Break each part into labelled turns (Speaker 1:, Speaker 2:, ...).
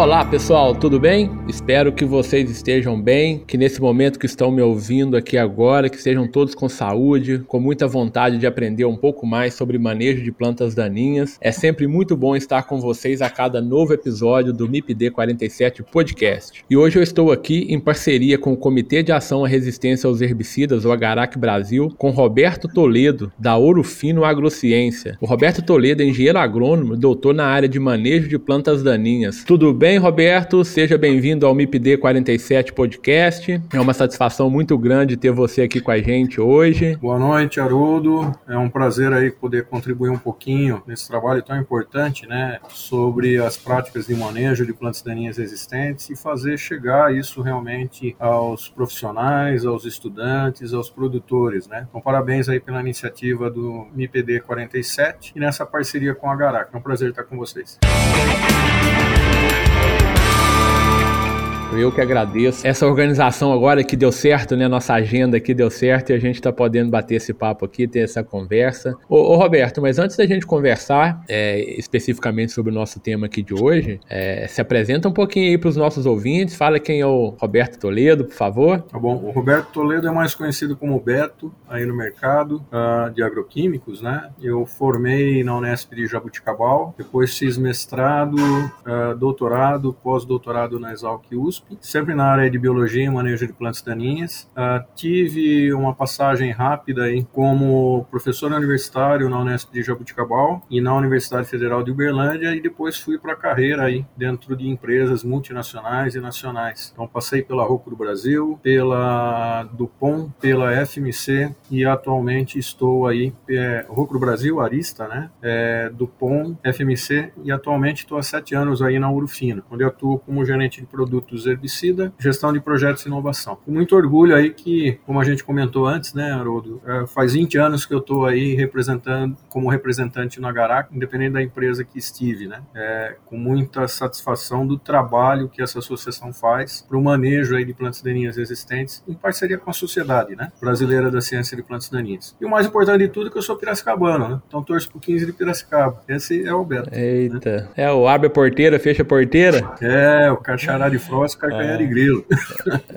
Speaker 1: Olá pessoal, tudo bem? Espero que vocês estejam bem, que nesse momento que estão me ouvindo aqui agora, que estejam todos com saúde, com muita vontade de aprender um pouco mais sobre manejo de plantas daninhas. É sempre muito bom estar com vocês a cada novo episódio do MIPD 47 Podcast. E hoje eu estou aqui em parceria com o Comitê de Ação à Resistência aos Herbicidas, o Agarac Brasil, com Roberto Toledo, da Ouro Fino Agrociência. O Roberto Toledo é engenheiro agrônomo, doutor na área de manejo de plantas daninhas. Tudo bem, Roberto? Seja bem-vindo ao MIPD 47 Podcast. É uma satisfação muito grande ter você aqui com a gente hoje.
Speaker 2: Boa noite, Haroldo. É um prazer aí poder contribuir um pouquinho nesse trabalho tão importante, né, sobre as práticas de manejo de plantas daninhas existentes e fazer chegar isso realmente aos profissionais, aos estudantes, aos produtores, né? Então, parabéns aí pela iniciativa do MIPD 47 e nessa parceria com a Garac. É um prazer estar com vocês.
Speaker 1: Eu que agradeço. Essa organização agora que deu certo, né? Nossa agenda aqui deu certo e a gente está podendo bater esse papo aqui, ter essa conversa. Ô, ô Roberto, mas antes da gente conversar é, especificamente sobre o nosso tema aqui de hoje, é, se apresenta um pouquinho aí para os nossos ouvintes, fala quem é o Roberto Toledo, por favor.
Speaker 2: Tá bom. O Roberto Toledo é mais conhecido como Beto aí no mercado uh, de agroquímicos, né? Eu formei na Unesp de Jabuticabal, depois fiz mestrado, uh, doutorado, pós-doutorado na Exalc USP USP, sempre na área de biologia e manejo de plantas daninhas. Uh, tive uma passagem rápida aí como professor universitário na Unesp de Jabuticabal e na Universidade Federal de Uberlândia e depois fui para a carreira aí dentro de empresas multinacionais e nacionais. Então passei pela Rocco do Brasil, pela Dupont, pela FMC e atualmente estou aí é, Rocco do Brasil, Arista, né? É, Dupont, FMC e atualmente estou há sete anos aí na Urufino, onde atuo como gerente de produtos herbicida, gestão de projetos e inovação. Com muito orgulho aí que, como a gente comentou antes, né, Haroldo, é, faz 20 anos que eu estou aí representando, como representante no Agarac, independente da empresa que estive, né, é, com muita satisfação do trabalho que essa associação faz para o manejo aí de plantas daninhas existentes em parceria com a sociedade, né, brasileira da ciência de plantas daninhas. E o mais importante de tudo é que eu sou piracicabano, né, então torço pro 15 de Piracicaba. Esse é o Beto.
Speaker 1: Né. Eita. Né? É, o abre a porteira, fecha a porteira?
Speaker 2: É, o cachará de Frost carcanhar de grilo.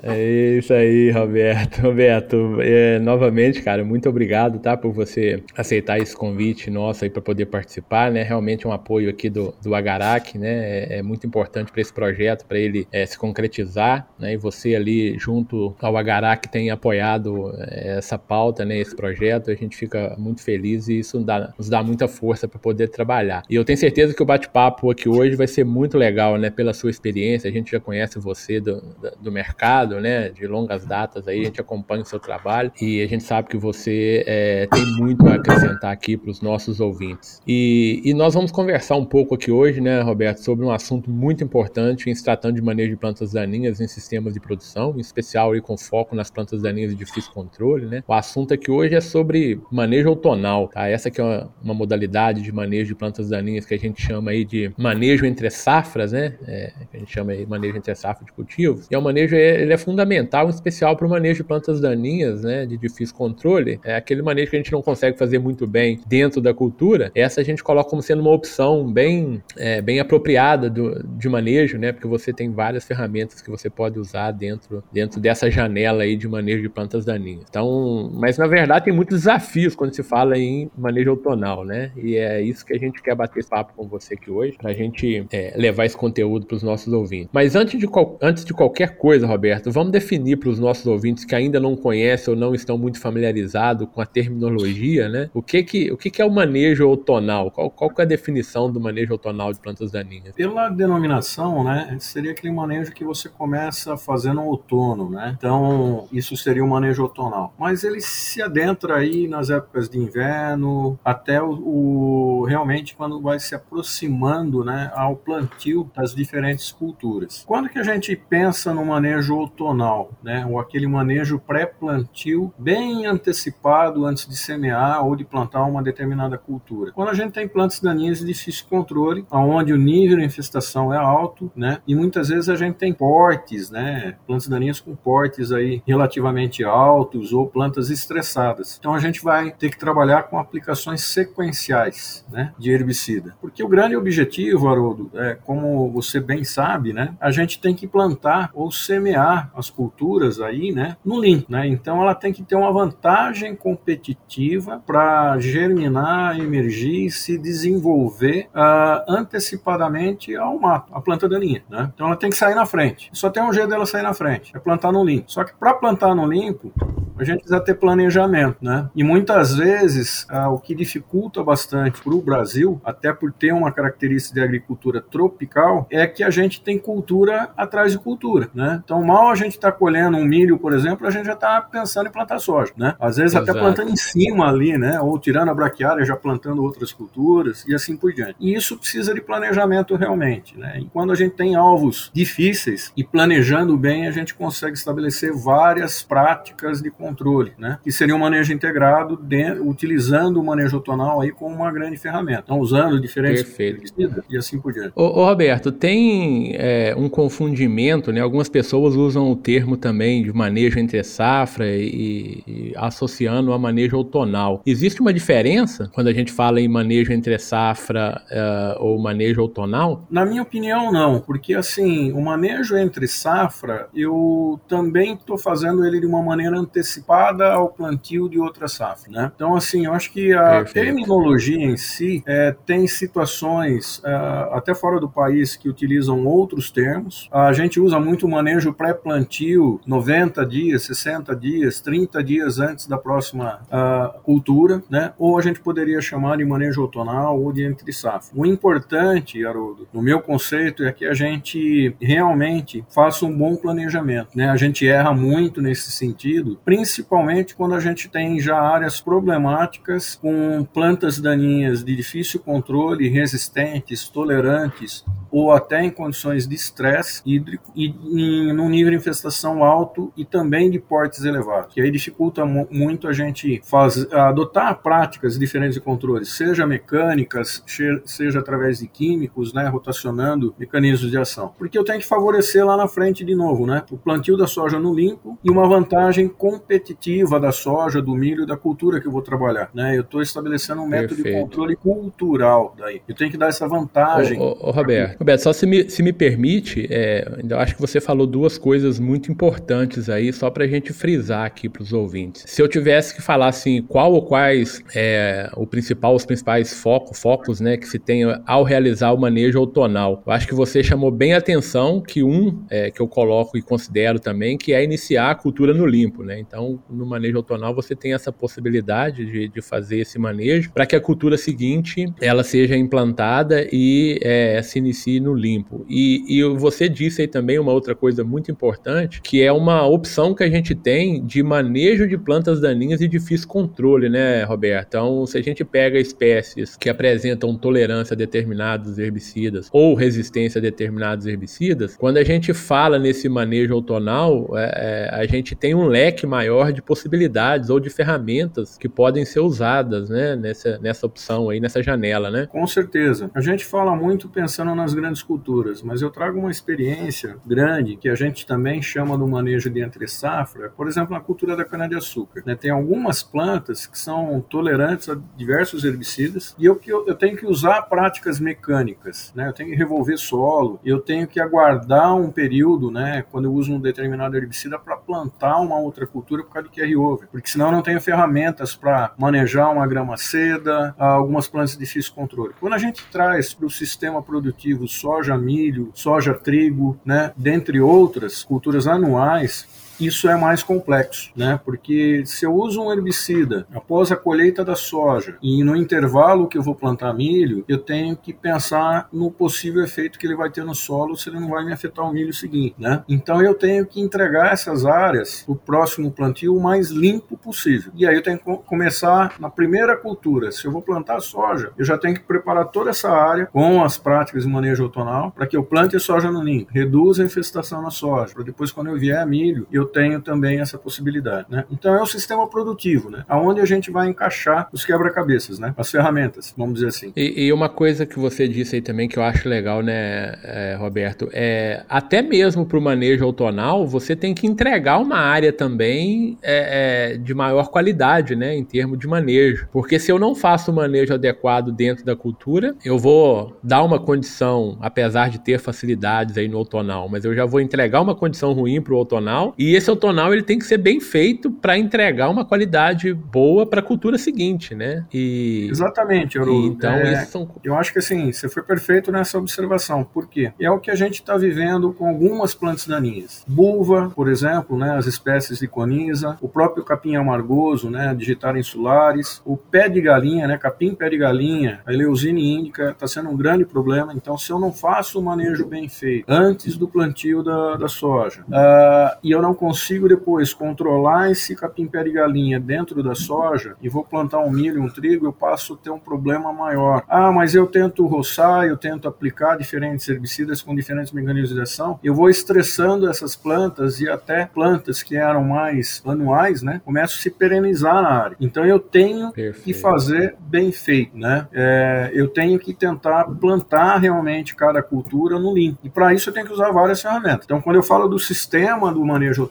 Speaker 1: É isso aí, Roberto. Roberto, é, novamente, cara, muito obrigado, tá, por você aceitar esse convite nosso aí para poder participar, né? Realmente é um apoio aqui do, do Agarac, né? É, é muito importante para esse projeto, para ele é, se concretizar, né? E você ali junto ao Agarac tem apoiado é, essa pauta, né? Esse projeto, a gente fica muito feliz e isso dá, nos dá muita força para poder trabalhar. E eu tenho certeza que o bate-papo aqui hoje vai ser muito legal, né? Pela sua experiência, a gente já conhece você do, do mercado, né, de longas datas aí, a gente acompanha o seu trabalho e a gente sabe que você é, tem muito a acrescentar aqui para os nossos ouvintes. E, e, nós vamos conversar um pouco aqui hoje, né, Roberto, sobre um assunto muito importante em se tratando de manejo de plantas daninhas em sistemas de produção, em especial aí com foco nas plantas daninhas de difícil controle, né. O assunto aqui hoje é sobre manejo outonal, tá? Essa que é uma, uma modalidade de manejo de plantas daninhas que a gente chama aí de manejo entre safras, né, é, a gente chama aí manejo entre safras de cultivos. E é um manejo ele é fundamental, em especial para o manejo de plantas daninhas, né, de difícil controle. É aquele manejo que a gente não consegue fazer muito bem dentro da cultura. Essa a gente coloca como sendo uma opção bem, é, bem apropriada do, de manejo, né, porque você tem várias ferramentas que você pode usar dentro, dentro dessa janela aí de manejo de plantas daninhas. Então, mas na verdade tem muitos desafios quando se fala em manejo outonal, né? E é isso que a gente quer bater papo com você aqui hoje, para a gente é, levar esse conteúdo para os nossos ouvintes. Mas antes de qualquer antes de qualquer coisa, Roberto, vamos definir para os nossos ouvintes que ainda não conhecem ou não estão muito familiarizados com a terminologia, né? O que que, o que, que é o manejo outonal? Qual, qual é a definição do manejo outonal de plantas daninhas?
Speaker 2: Pela denominação, né, seria aquele manejo que você começa fazendo no outono, né? Então, isso seria o manejo outonal. Mas ele se adentra aí nas épocas de inverno, até o, o realmente quando vai se aproximando, né, ao plantio das diferentes culturas. Quando que a gente pensa no manejo outonal, né, ou aquele manejo pré-plantio bem antecipado antes de semear ou de plantar uma determinada cultura? Quando a gente tem plantas daninhas de difícil controle, aonde o nível de infestação é alto, né, e muitas vezes a gente tem portes, né, plantas daninhas com portes aí relativamente altos ou plantas estressadas. Então a gente vai ter que trabalhar com aplicações sequenciais, né, de herbicida. Porque o grande objetivo, Haroldo, é como você bem sabe, né, a gente tem que plantar ou semear as culturas aí, né, no limpo, né? Então ela tem que ter uma vantagem competitiva para germinar, emergir, se desenvolver uh, antecipadamente ao mato, a planta daninha, né? Então ela tem que sair na frente. Só tem um jeito dela sair na frente, é plantar no limpo. Só que para plantar no limpo, a gente precisa ter planejamento, né? E muitas vezes ah, o que dificulta bastante para o Brasil, até por ter uma característica de agricultura tropical, é que a gente tem cultura atrás de cultura, né? Então mal a gente está colhendo um milho, por exemplo, a gente já está pensando em plantar soja, né? Às vezes Exato. até plantando em cima ali, né? Ou tirando a braquiária, já plantando outras culturas e assim por diante. E isso precisa de planejamento realmente, né? E quando a gente tem alvos difíceis e planejando bem, a gente consegue estabelecer várias práticas de controle, né? Que seria um manejo integrado, dentro, utilizando o manejo tonal aí como uma grande ferramenta. Então, usando diferentes
Speaker 1: herbicidas
Speaker 2: e assim por diante.
Speaker 1: Ô, ô Roberto, tem é, um confundimento, né? Algumas pessoas usam o termo também de manejo entre safra e, e associando a manejo outonal. Existe uma diferença quando a gente fala em manejo entre safra uh, ou manejo outonal?
Speaker 2: Na minha opinião, não, porque assim, o manejo entre safra, eu também estou fazendo ele de uma maneira antecipada antecipada ao plantio de outra safra. Né? Então, assim, eu acho que a Perfeito. terminologia em si é, tem situações, é, até fora do país, que utilizam outros termos. A gente usa muito o manejo pré-plantio, 90 dias, 60 dias, 30 dias antes da próxima uh, cultura, né? ou a gente poderia chamar de manejo outonal ou de entre safra. O importante, Haroldo, no meu conceito, é que a gente realmente faça um bom planejamento. Né? A gente erra muito nesse sentido, principalmente quando a gente tem já áreas problemáticas com plantas daninhas de difícil controle, resistentes, tolerantes ou até em condições de estresse hídrico e em, num nível de infestação alto e também de portes elevados. Que aí dificulta mu muito a gente faz, adotar práticas diferentes de controle, seja mecânicas, seja através de químicos, né, rotacionando mecanismos de ação. Porque eu tenho que favorecer lá na frente de novo, né, o plantio da soja no limpo e uma vantagem competitiva da soja, do milho, da cultura que eu vou trabalhar. Né? Eu estou estabelecendo um método Perfeito. de controle cultural daí. Eu tenho que dar essa vantagem.
Speaker 1: Ô, ô, ô Roberto, Roberto, só se me, se me permite, é, eu acho que você falou duas coisas muito importantes aí, só para a gente frisar aqui para os ouvintes. Se eu tivesse que falar assim, qual ou quais é, o principal, os principais focos, focos né, que se tem ao realizar o manejo outonal, eu acho que você chamou bem a atenção que um é, que eu coloco e considero também, que é iniciar a cultura no limpo, né? Então, no manejo outonal, você tem essa possibilidade de, de fazer esse manejo para que a cultura seguinte ela seja implantada e é, se inicie no limpo. E, e você disse também uma outra coisa muito importante, que é uma opção que a gente tem de manejo de plantas daninhas e difícil controle, né, Roberto? Então, se a gente pega espécies que apresentam tolerância a determinados herbicidas ou resistência a determinados herbicidas, quando a gente fala nesse manejo outonal, é, é, a gente tem um leque maior de possibilidades ou de ferramentas que podem ser usadas, né, nessa, nessa opção aí, nessa janela, né?
Speaker 2: Com certeza. A gente fala muito pensando nas grandes culturas, mas eu trago uma experiência grande que a gente também chama do manejo de entre safra, por exemplo, na cultura da cana-de-açúcar. Né? Tem algumas plantas que são tolerantes a diversos herbicidas e eu, eu, eu tenho que usar práticas mecânicas, né? Eu tenho que revolver solo, eu tenho que aguardar um período, né, quando eu uso um determinado herbicida para plantar uma outra cultura por causa de carry-over, porque senão eu não tenho ferramentas para manejar uma grama seda, algumas plantas de difícil controle. Quando a gente traz para o sistema produtivo soja, milho, soja, trigo, né, dentre outras culturas anuais, isso é mais complexo, né? Porque se eu uso um herbicida após a colheita da soja e no intervalo que eu vou plantar milho, eu tenho que pensar no possível efeito que ele vai ter no solo se ele não vai me afetar o milho seguinte, né? Então eu tenho que entregar essas áreas para o próximo plantio o mais limpo possível. E aí eu tenho que começar na primeira cultura. Se eu vou plantar soja, eu já tenho que preparar toda essa área com as práticas de manejo outonal para que eu plante soja no ninho, reduza a infestação na soja, para depois quando eu vier milho, eu eu tenho também essa possibilidade, né? Então é o sistema produtivo, né? Aonde a gente vai encaixar os quebra-cabeças, né? As ferramentas, vamos dizer assim.
Speaker 1: E, e, uma coisa que você disse aí também que eu acho legal, né, é, Roberto, é até mesmo para o manejo outonal, você tem que entregar uma área também é, é, de maior qualidade, né, em termos de manejo. Porque se eu não faço o manejo adequado dentro da cultura, eu vou dar uma condição, apesar de ter facilidades aí no outonal, mas eu já vou entregar uma condição ruim para o outonal e esse outonal ele tem que ser bem feito para entregar uma qualidade boa para a cultura seguinte, né?
Speaker 2: E exatamente. Então é, são... eu acho que assim você foi perfeito nessa observação. Por quê? É o que a gente está vivendo com algumas plantas daninhas. Bulva, por exemplo, né? As espécies de coniza, o próprio capim amargoso, né? Digitar insulares, o pé de galinha, né? Capim pé de galinha, a Eleusine índica está sendo um grande problema. Então, se eu não faço o manejo bem feito antes do plantio da, da soja uh, e eu não consigo depois controlar esse capim-pé de galinha dentro da soja e vou plantar um milho, um trigo, eu passo a ter um problema maior. Ah, mas eu tento roçar, eu tento aplicar diferentes herbicidas com diferentes mecanismos de ação, eu vou estressando essas plantas e até plantas que eram mais anuais, né, começam a se perenizar na área. Então eu tenho Perfeito. que fazer bem feito, né? É, eu tenho que tentar plantar realmente cada cultura no limpo. E para isso eu tenho que usar várias ferramentas. Então quando eu falo do sistema do manejo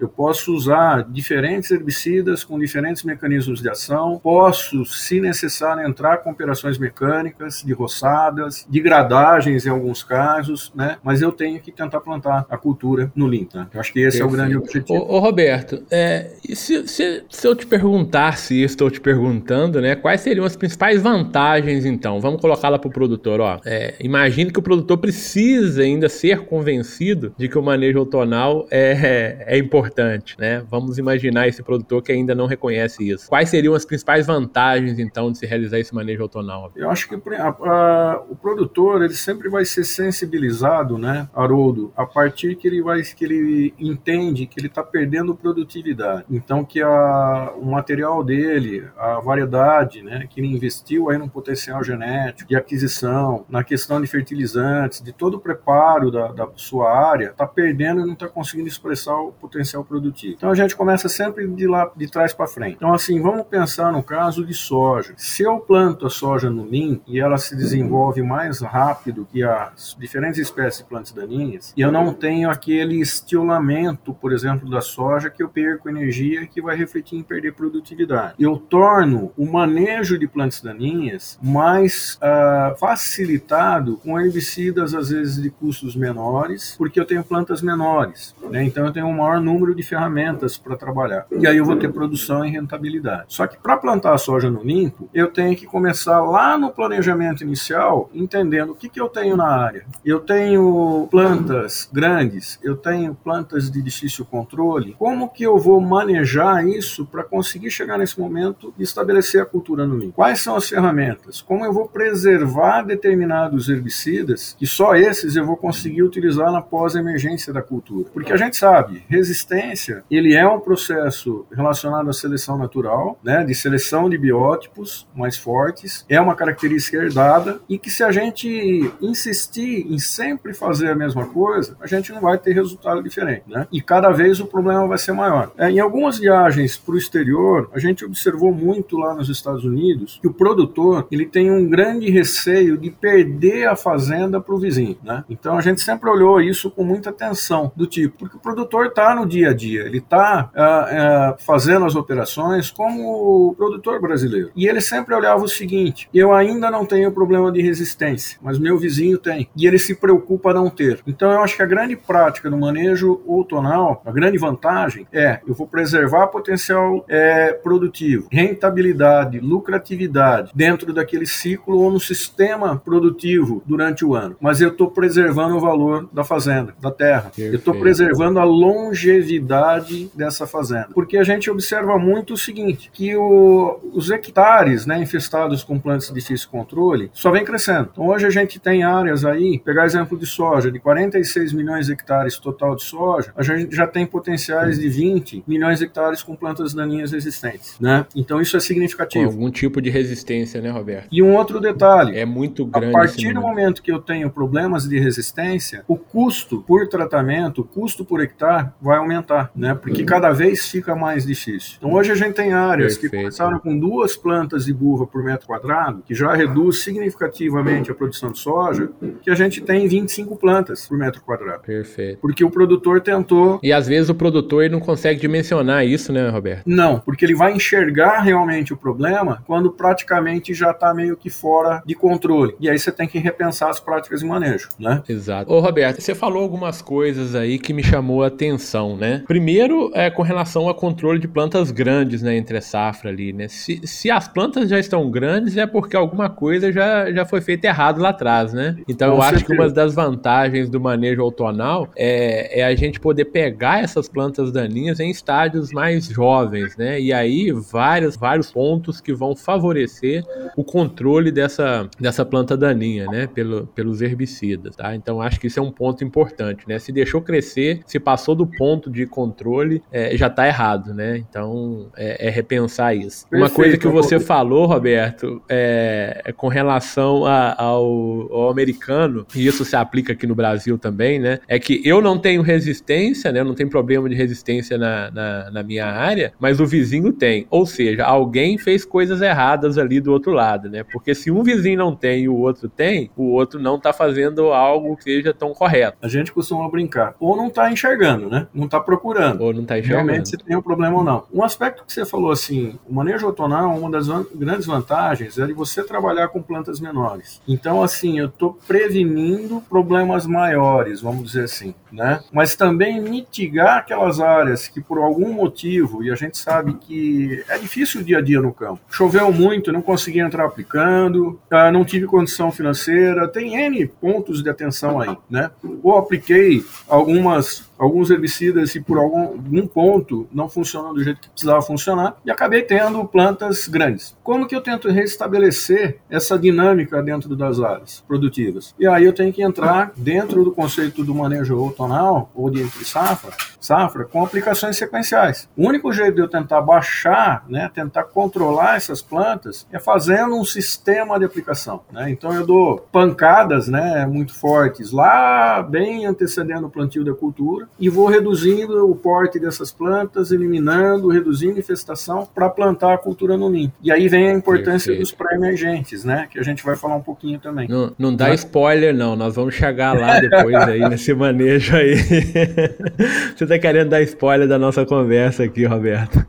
Speaker 2: eu posso usar diferentes herbicidas com diferentes mecanismos de ação, posso, se necessário, entrar com operações mecânicas, de roçadas, de gradagens em alguns casos, né? Mas eu tenho que tentar plantar a cultura no limpo. Né? Eu acho que esse Perfeito. é o grande objetivo.
Speaker 1: Ô, ô Roberto, é, se, se, se, eu te perguntasse, se estou te perguntando, né? Quais seriam as principais vantagens, então? Vamos colocar lá para o produtor, ó. É, imagine que o produtor precisa ainda ser convencido de que o manejo outonal é, é, importante, né? Vamos imaginar esse produtor que ainda não reconhece isso. Quais seriam as principais vantagens, então, de se realizar esse manejo autonômico?
Speaker 2: Eu acho que a, a, o produtor ele sempre vai ser sensibilizado, né, Haroldo, a partir que ele vai que ele entende que ele está perdendo produtividade. Então, que a, o material dele, a variedade, né, que ele investiu aí no potencial genético, de aquisição, na questão de fertilizantes, de todo o preparo da, da sua área, está perdendo e não está conseguindo expressar potencial produtivo. Então a gente começa sempre de lá de trás para frente. Então assim, vamos pensar no caso de soja. Se eu planto a soja no NIM e ela se desenvolve mais rápido que as diferentes espécies de plantas daninhas, e eu não tenho aquele estilamento, por exemplo, da soja que eu perco energia que vai refletir em perder produtividade. Eu torno o manejo de plantas daninhas mais uh, facilitado com herbicidas às vezes de custos menores, porque eu tenho plantas menores. Né? Então eu tenho um maior número de ferramentas para trabalhar. E aí eu vou ter produção e rentabilidade. Só que para plantar a soja no limpo, eu tenho que começar lá no planejamento inicial, entendendo o que, que eu tenho na área. Eu tenho plantas grandes, eu tenho plantas de difícil controle. Como que eu vou manejar isso para conseguir chegar nesse momento e estabelecer a cultura no limpo? Quais são as ferramentas? Como eu vou preservar determinados herbicidas que só esses eu vou conseguir utilizar na pós-emergência da cultura? Porque a gente sabe, resistência, ele é um processo relacionado à seleção natural, né, de seleção de biótipos mais fortes, é uma característica herdada e que se a gente insistir em sempre fazer a mesma coisa, a gente não vai ter resultado diferente, né? E cada vez o problema vai ser maior. É, em algumas viagens para o exterior, a gente observou muito lá nos Estados Unidos que o produtor ele tem um grande receio de perder a fazenda para o vizinho, né? Então a gente sempre olhou isso com muita atenção, do tipo, porque o produtor produtor está no dia a dia, ele está uh, uh, fazendo as operações como o produtor brasileiro. E ele sempre olhava o seguinte: eu ainda não tenho problema de resistência, mas meu vizinho tem. E ele se preocupa não ter. Então eu acho que a grande prática do manejo outonal, a grande vantagem é eu vou preservar potencial é, produtivo, rentabilidade, lucratividade dentro daquele ciclo ou no sistema produtivo durante o ano. Mas eu estou preservando o valor da fazenda, da terra. Perfeito. Eu estou preservando a longevidade dessa fazenda. Porque a gente observa muito o seguinte, que o, os hectares né, infestados com plantas de difícil controle só vem crescendo. Então hoje a gente tem áreas aí, pegar exemplo de soja, de 46 milhões de hectares total de soja, a gente já tem potenciais de 20 milhões de hectares com plantas daninhas resistentes. Né? Então isso é significativo.
Speaker 1: Com algum tipo de resistência, né, Roberto?
Speaker 2: E um outro detalhe.
Speaker 1: É muito grande.
Speaker 2: A partir do momento que eu tenho problemas de resistência, o custo por tratamento, o custo por hectare vai aumentar, né? Porque uhum. cada vez fica mais difícil. Então hoje a gente tem áreas Perfeito. que começaram com duas plantas de burra por metro quadrado, que já reduz significativamente a produção de soja, que a gente tem 25 plantas por metro quadrado.
Speaker 1: Perfeito.
Speaker 2: Porque o produtor tentou.
Speaker 1: E às vezes o produtor não consegue dimensionar isso, né, Roberto?
Speaker 2: Não, porque ele vai enxergar realmente o problema quando praticamente já está meio que fora de controle. E aí você tem que repensar as práticas de manejo, né?
Speaker 1: Exato. Ô, Roberto, você falou algumas coisas aí que me chamou a atenção, né? Primeiro, é com relação ao controle de plantas grandes, né, entre a safra ali, né? Se, se as plantas já estão grandes, é porque alguma coisa já, já foi feita errado lá atrás, né? Então, com eu certeza. acho que uma das vantagens do manejo outonal é, é a gente poder pegar essas plantas daninhas em estádios mais jovens, né? E aí, vários, vários pontos que vão favorecer o controle dessa, dessa planta daninha, né? Pelo, pelos herbicidas, tá? Então, acho que isso é um ponto importante, né? Se deixou crescer, se passou do ponto de controle, é, já está errado, né? Então, é, é repensar isso. Perfeito. Uma coisa que você falou, Roberto, é, é com relação a, ao, ao, americano, e isso se aplica aqui no Brasil também, né? É que eu não tenho resistência, né? Eu não tenho problema de resistência na, na, na minha área, mas o vizinho tem. Ou seja, alguém fez coisas erradas ali do outro lado, né? Porque se um vizinho não tem e o outro tem, o outro não está fazendo algo que seja tão correto.
Speaker 2: A gente costuma brincar. Ou não está enxergando, né? Não está procurando.
Speaker 1: Ou não está enxergando.
Speaker 2: Realmente se tem um problema ou não. Um aspecto que você falou assim, o manejo outonal, uma das grandes vantagens é de você trabalhar com plantas menores. Então, assim, eu estou prevenindo problemas maiores, vamos dizer assim, né? Mas também mitigar aquelas áreas que por algum motivo, e a gente sabe que é difícil o dia a dia no campo. Choveu muito, não consegui entrar aplicando, ah, não tive condição financeira, tem N pontos de atenção aí, né? Ou apliquei algumas alguns herbicidas e por algum, algum ponto não funcionam do jeito que precisava funcionar e acabei tendo plantas grandes. Como que eu tento restabelecer essa dinâmica dentro das áreas produtivas? E aí eu tenho que entrar dentro do conceito do manejo outonal ou de entre safra, safra com aplicações sequenciais. O único jeito de eu tentar baixar, né, tentar controlar essas plantas é fazendo um sistema de aplicação. Né? Então eu dou pancadas né, muito fortes lá, bem antecedendo o plantio da cultura, e vou reduzindo o porte dessas plantas, eliminando, reduzindo infestação para plantar a cultura no ninho. E aí vem a importância Perfeito. dos pré-emergentes, né? Que a gente vai falar um pouquinho também.
Speaker 1: Não, não dá spoiler, não. Nós vamos chegar lá depois aí, nesse manejo aí. Você está querendo dar spoiler da nossa conversa aqui, Roberto.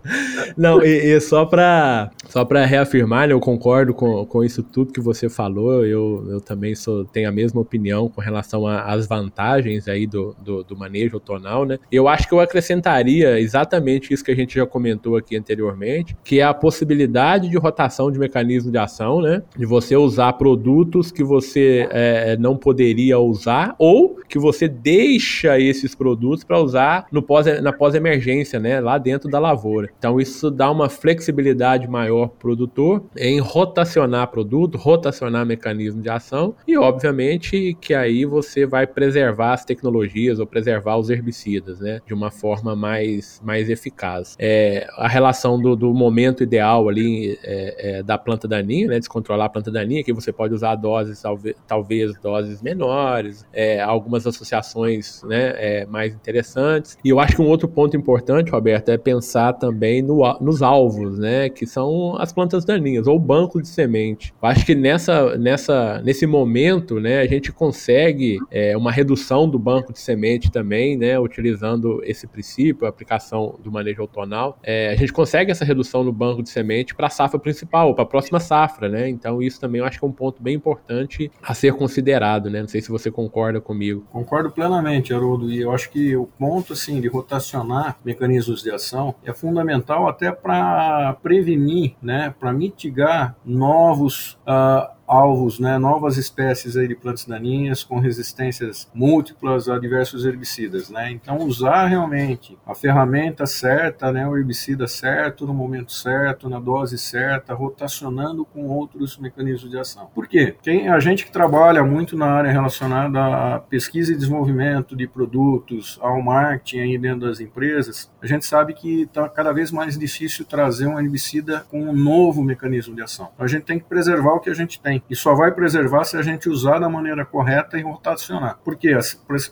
Speaker 1: Não, e, e só para só reafirmar, né, eu concordo com, com isso tudo que você falou. Eu, eu também sou, tenho a mesma opinião com relação às vantagens aí do, do, do manejo tonal, né? Eu acho que eu acrescentaria exatamente isso que a gente já comentou aqui anteriormente, que é a possibilidade de rotação de mecanismo de ação, né? De você usar produtos que você é, não poderia usar ou que você deixa esses produtos para usar no pós, na pós-emergência, né? Lá dentro da lavoura. Então isso dá uma flexibilidade maior produtor em rotacionar produto, rotacionar mecanismo de ação e, obviamente, que aí você vai preservar as tecnologias ou preservar os herbicidas, né, de uma forma mais, mais eficaz. É, a relação do, do momento ideal ali é, é, da planta daninha, né, descontrolar a planta daninha, que você pode usar doses, talvez, talvez doses menores, é, algumas associações né, é, mais interessantes. E eu acho que um outro ponto importante, Roberto, é pensar também no, nos alvos, né, que são as plantas daninhas, ou banco de semente. Eu acho que nessa, nessa, nesse momento né, a gente consegue é, uma redução do banco de semente também, né, utilizando esse princípio, a aplicação do manejo outonal. É, a gente consegue essa redução no banco de semente para a safra principal, para a próxima safra. Né? Então, isso também eu acho que é um ponto bem importante a ser considerado. Né? Não sei se você concorda comigo.
Speaker 2: Concordo plenamente, Haroldo, e eu acho que o ponto assim, de rotacionar mecanismos de ação é fundamental até para prevenir, né, para mitigar novos uh, alvos, né, novas espécies aí de plantas daninhas com resistências múltiplas a diversos herbicidas, né? Então usar realmente a ferramenta certa, né, o herbicida certo no momento certo, na dose certa, rotacionando com outros mecanismos de ação. Por quê? Quem a gente que trabalha muito na área relacionada à pesquisa e desenvolvimento de produtos, ao marketing aí dentro das empresas, a gente sabe que está cada vez mais difícil trazer um herbicida com um novo mecanismo de ação. Então, a gente tem que preservar o que a gente tem e só vai preservar se a gente usar da maneira correta e rotacionar. Porque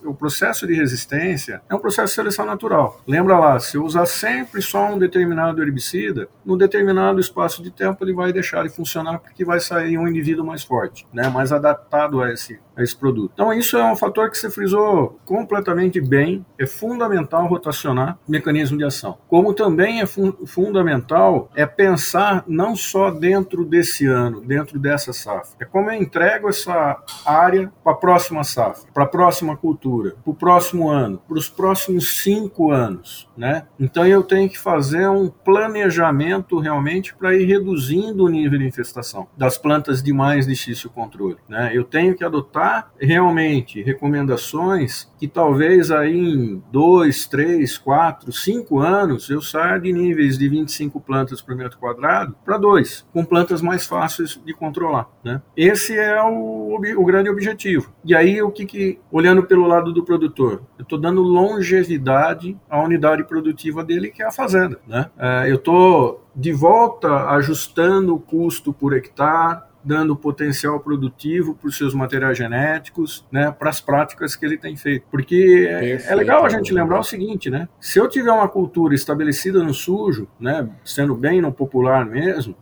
Speaker 2: o processo de resistência é um processo de seleção natural. Lembra lá, se eu usar sempre só um determinado herbicida, num determinado espaço de tempo ele vai deixar de funcionar porque vai sair um indivíduo mais forte, né, mais adaptado a esse, a esse produto. Então isso é um fator que você frisou completamente bem. É fundamental rotacionar mecanismo de ação. Como também é fun fundamental é pensar não só dentro desse ano, dentro dessa safra. É como eu entrego essa área para a próxima safra, para a próxima cultura, para o próximo ano, para os próximos cinco anos. Né? Então eu tenho que fazer um planejamento realmente para ir reduzindo o nível de infestação das plantas de mais difícil controle. Né? Eu tenho que adotar realmente recomendações que talvez aí em dois, três, quatro, cinco anos eu saia de níveis de 25 plantas por metro quadrado para dois, com plantas mais fáceis de controlar. Né? Esse é o, o grande objetivo. E aí, o que, que olhando pelo lado do produtor, eu estou dando longevidade à unidade produtiva dele, que é a fazenda. Né? É, eu estou de volta ajustando o custo por hectare, dando potencial produtivo para os seus materiais genéticos, né, para as práticas que ele tem feito. Porque Perfeito. é legal a gente lembrar o seguinte, né? Se eu tiver uma cultura estabelecida no sujo, né, sendo bem no popular mesmo,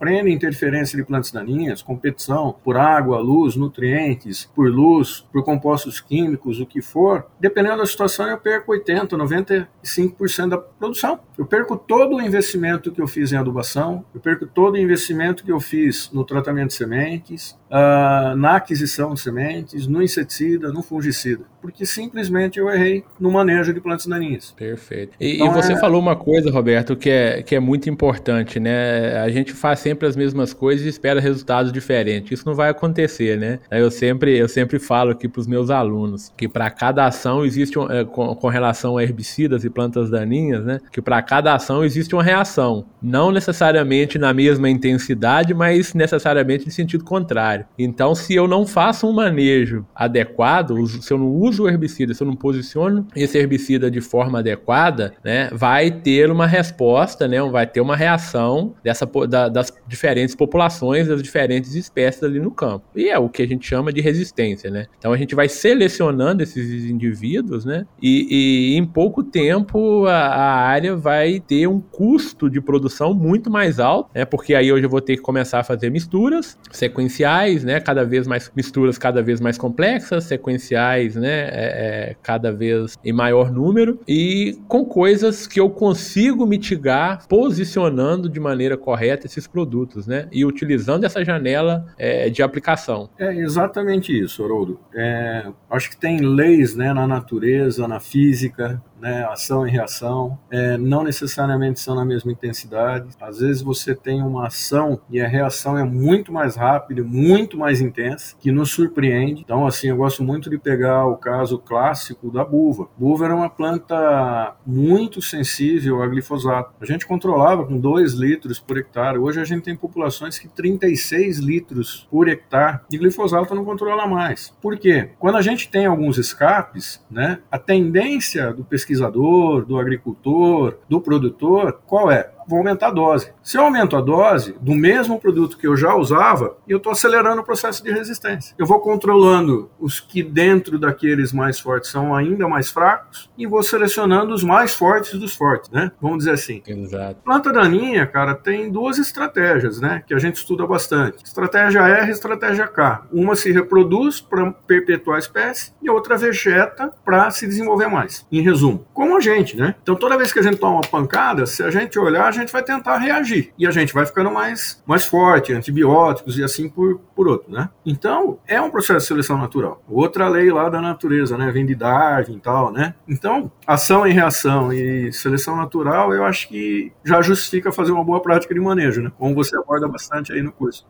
Speaker 2: frena interferência de plantas daninhas, competição por água, luz, nutrientes, por luz, por compostos químicos, o que for, dependendo da situação, eu perco 80%, 95% da produção. Eu perco todo o investimento que eu fiz em adubação, eu perco todo o investimento que eu fiz no tratamento de sementes, uh, na aquisição de sementes, no inseticida, no fungicida, porque simplesmente eu errei no manejo de plantas daninhas.
Speaker 1: Perfeito. E, então, e você é... falou uma coisa, Roberto, que é, que é muito importante, né? A gente faz sempre as mesmas coisas e espera resultados diferentes. Isso não vai acontecer, né? Eu sempre, eu sempre falo aqui para os meus alunos que para cada ação existe um, é, com, com relação a herbicidas e plantas daninhas, né? Que para cada ação existe uma reação, não necessariamente na mesma intensidade, mas necessariamente em sentido contrário. Então, se eu não faço um manejo adequado, se eu não uso o herbicida, se eu não posiciono esse herbicida de forma adequada, né, vai ter uma resposta, né, vai ter uma reação dessa, da, das diferentes populações, das diferentes espécies ali no campo. E é o que a gente chama de resistência, né? Então a gente vai selecionando esses indivíduos, né? E, e em pouco tempo a, a, área vai ter um custo de produção muito mais alto, né? Porque aí hoje eu vou ter que começar a fazer misturas sequenciais né? Cada vez mais misturas cada vez mais complexas, sequenciais, né? É, é, cada vez em maior número e com coisas que eu consigo mitigar posicionando de maneira correta esses produtos, né? E utilizando essa janela é, de aplicação.
Speaker 2: É exatamente isso, Haroldo. É, acho que tem leis, né, na natureza, na física, né, ação e reação, é, não necessariamente são na mesma intensidade. Às vezes você tem uma ação e a reação é muito mais rápida, muito mais intensa, que nos surpreende. Então, assim, eu gosto muito de pegar o caso clássico da buva. Buva era uma planta muito sensível a glifosato. A gente controlava com 2 litros por hectare. Hoje a gente tem populações que 36 litros por hectare de glifosato não controla mais. Por quê? Quando a gente tem alguns escapes, né, a tendência do pesquisador, do agricultor, do produtor, qual é? Vou aumentar a dose. Se eu aumento a dose do mesmo produto que eu já usava, eu estou acelerando o processo de resistência. Eu vou controlando os que dentro daqueles mais fortes são ainda mais fracos e vou selecionando os mais fortes dos fortes, né? Vamos dizer assim.
Speaker 1: Exato.
Speaker 2: Planta daninha, cara, tem duas estratégias, né? Que a gente estuda bastante. Estratégia R e estratégia K. Uma se reproduz para perpetuar a espécie e outra vegeta para se desenvolver mais. Em resumo, como a gente, né? Então toda vez que a gente toma uma pancada, se a gente olhar, a gente vai tentar reagir e a gente vai ficando mais, mais forte, antibióticos e assim por, por outro, né? Então é um processo de seleção natural. Outra lei lá da natureza, né? Vem de Darwin e tal, né? Então ação e reação e seleção natural, eu acho que já justifica fazer uma boa prática de manejo, né? Como você aborda bastante aí no curso.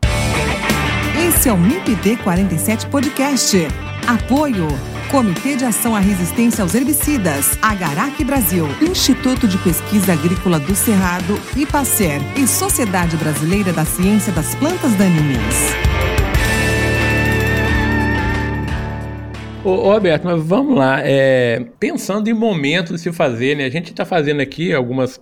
Speaker 3: Esse é o MIPD 47 Podcast. Apoio. Comitê de Ação à Resistência aos Herbicidas, Agarac Brasil, Instituto de Pesquisa Agrícola do Cerrado, IPACER e Sociedade Brasileira da Ciência das Plantas Daninhas.
Speaker 1: Ô, ô, Roberto, mas vamos lá. É, pensando em momentos de se fazer, né? A gente está fazendo aqui algumas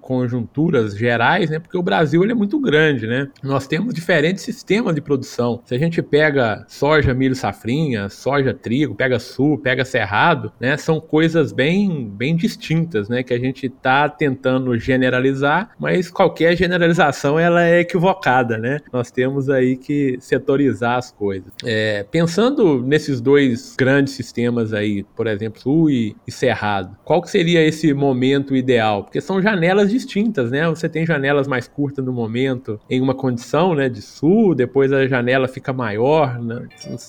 Speaker 1: conjunturas gerais, né? Porque o Brasil ele é muito grande, né? Nós temos diferentes sistemas de produção. Se a gente pega soja, milho, safrinha, soja, trigo, pega sul, pega cerrado, né? São coisas bem, bem distintas, né? Que a gente está tentando generalizar, mas qualquer generalização ela é equivocada, né? Nós temos aí que setorizar as coisas. É, pensando nesses dois grandes sistemas aí, por exemplo, Sul e, e Cerrado, qual que seria esse momento ideal? Porque são janelas distintas, né? Você tem janelas mais curtas no momento em uma condição, né, de Sul, depois a janela fica maior né,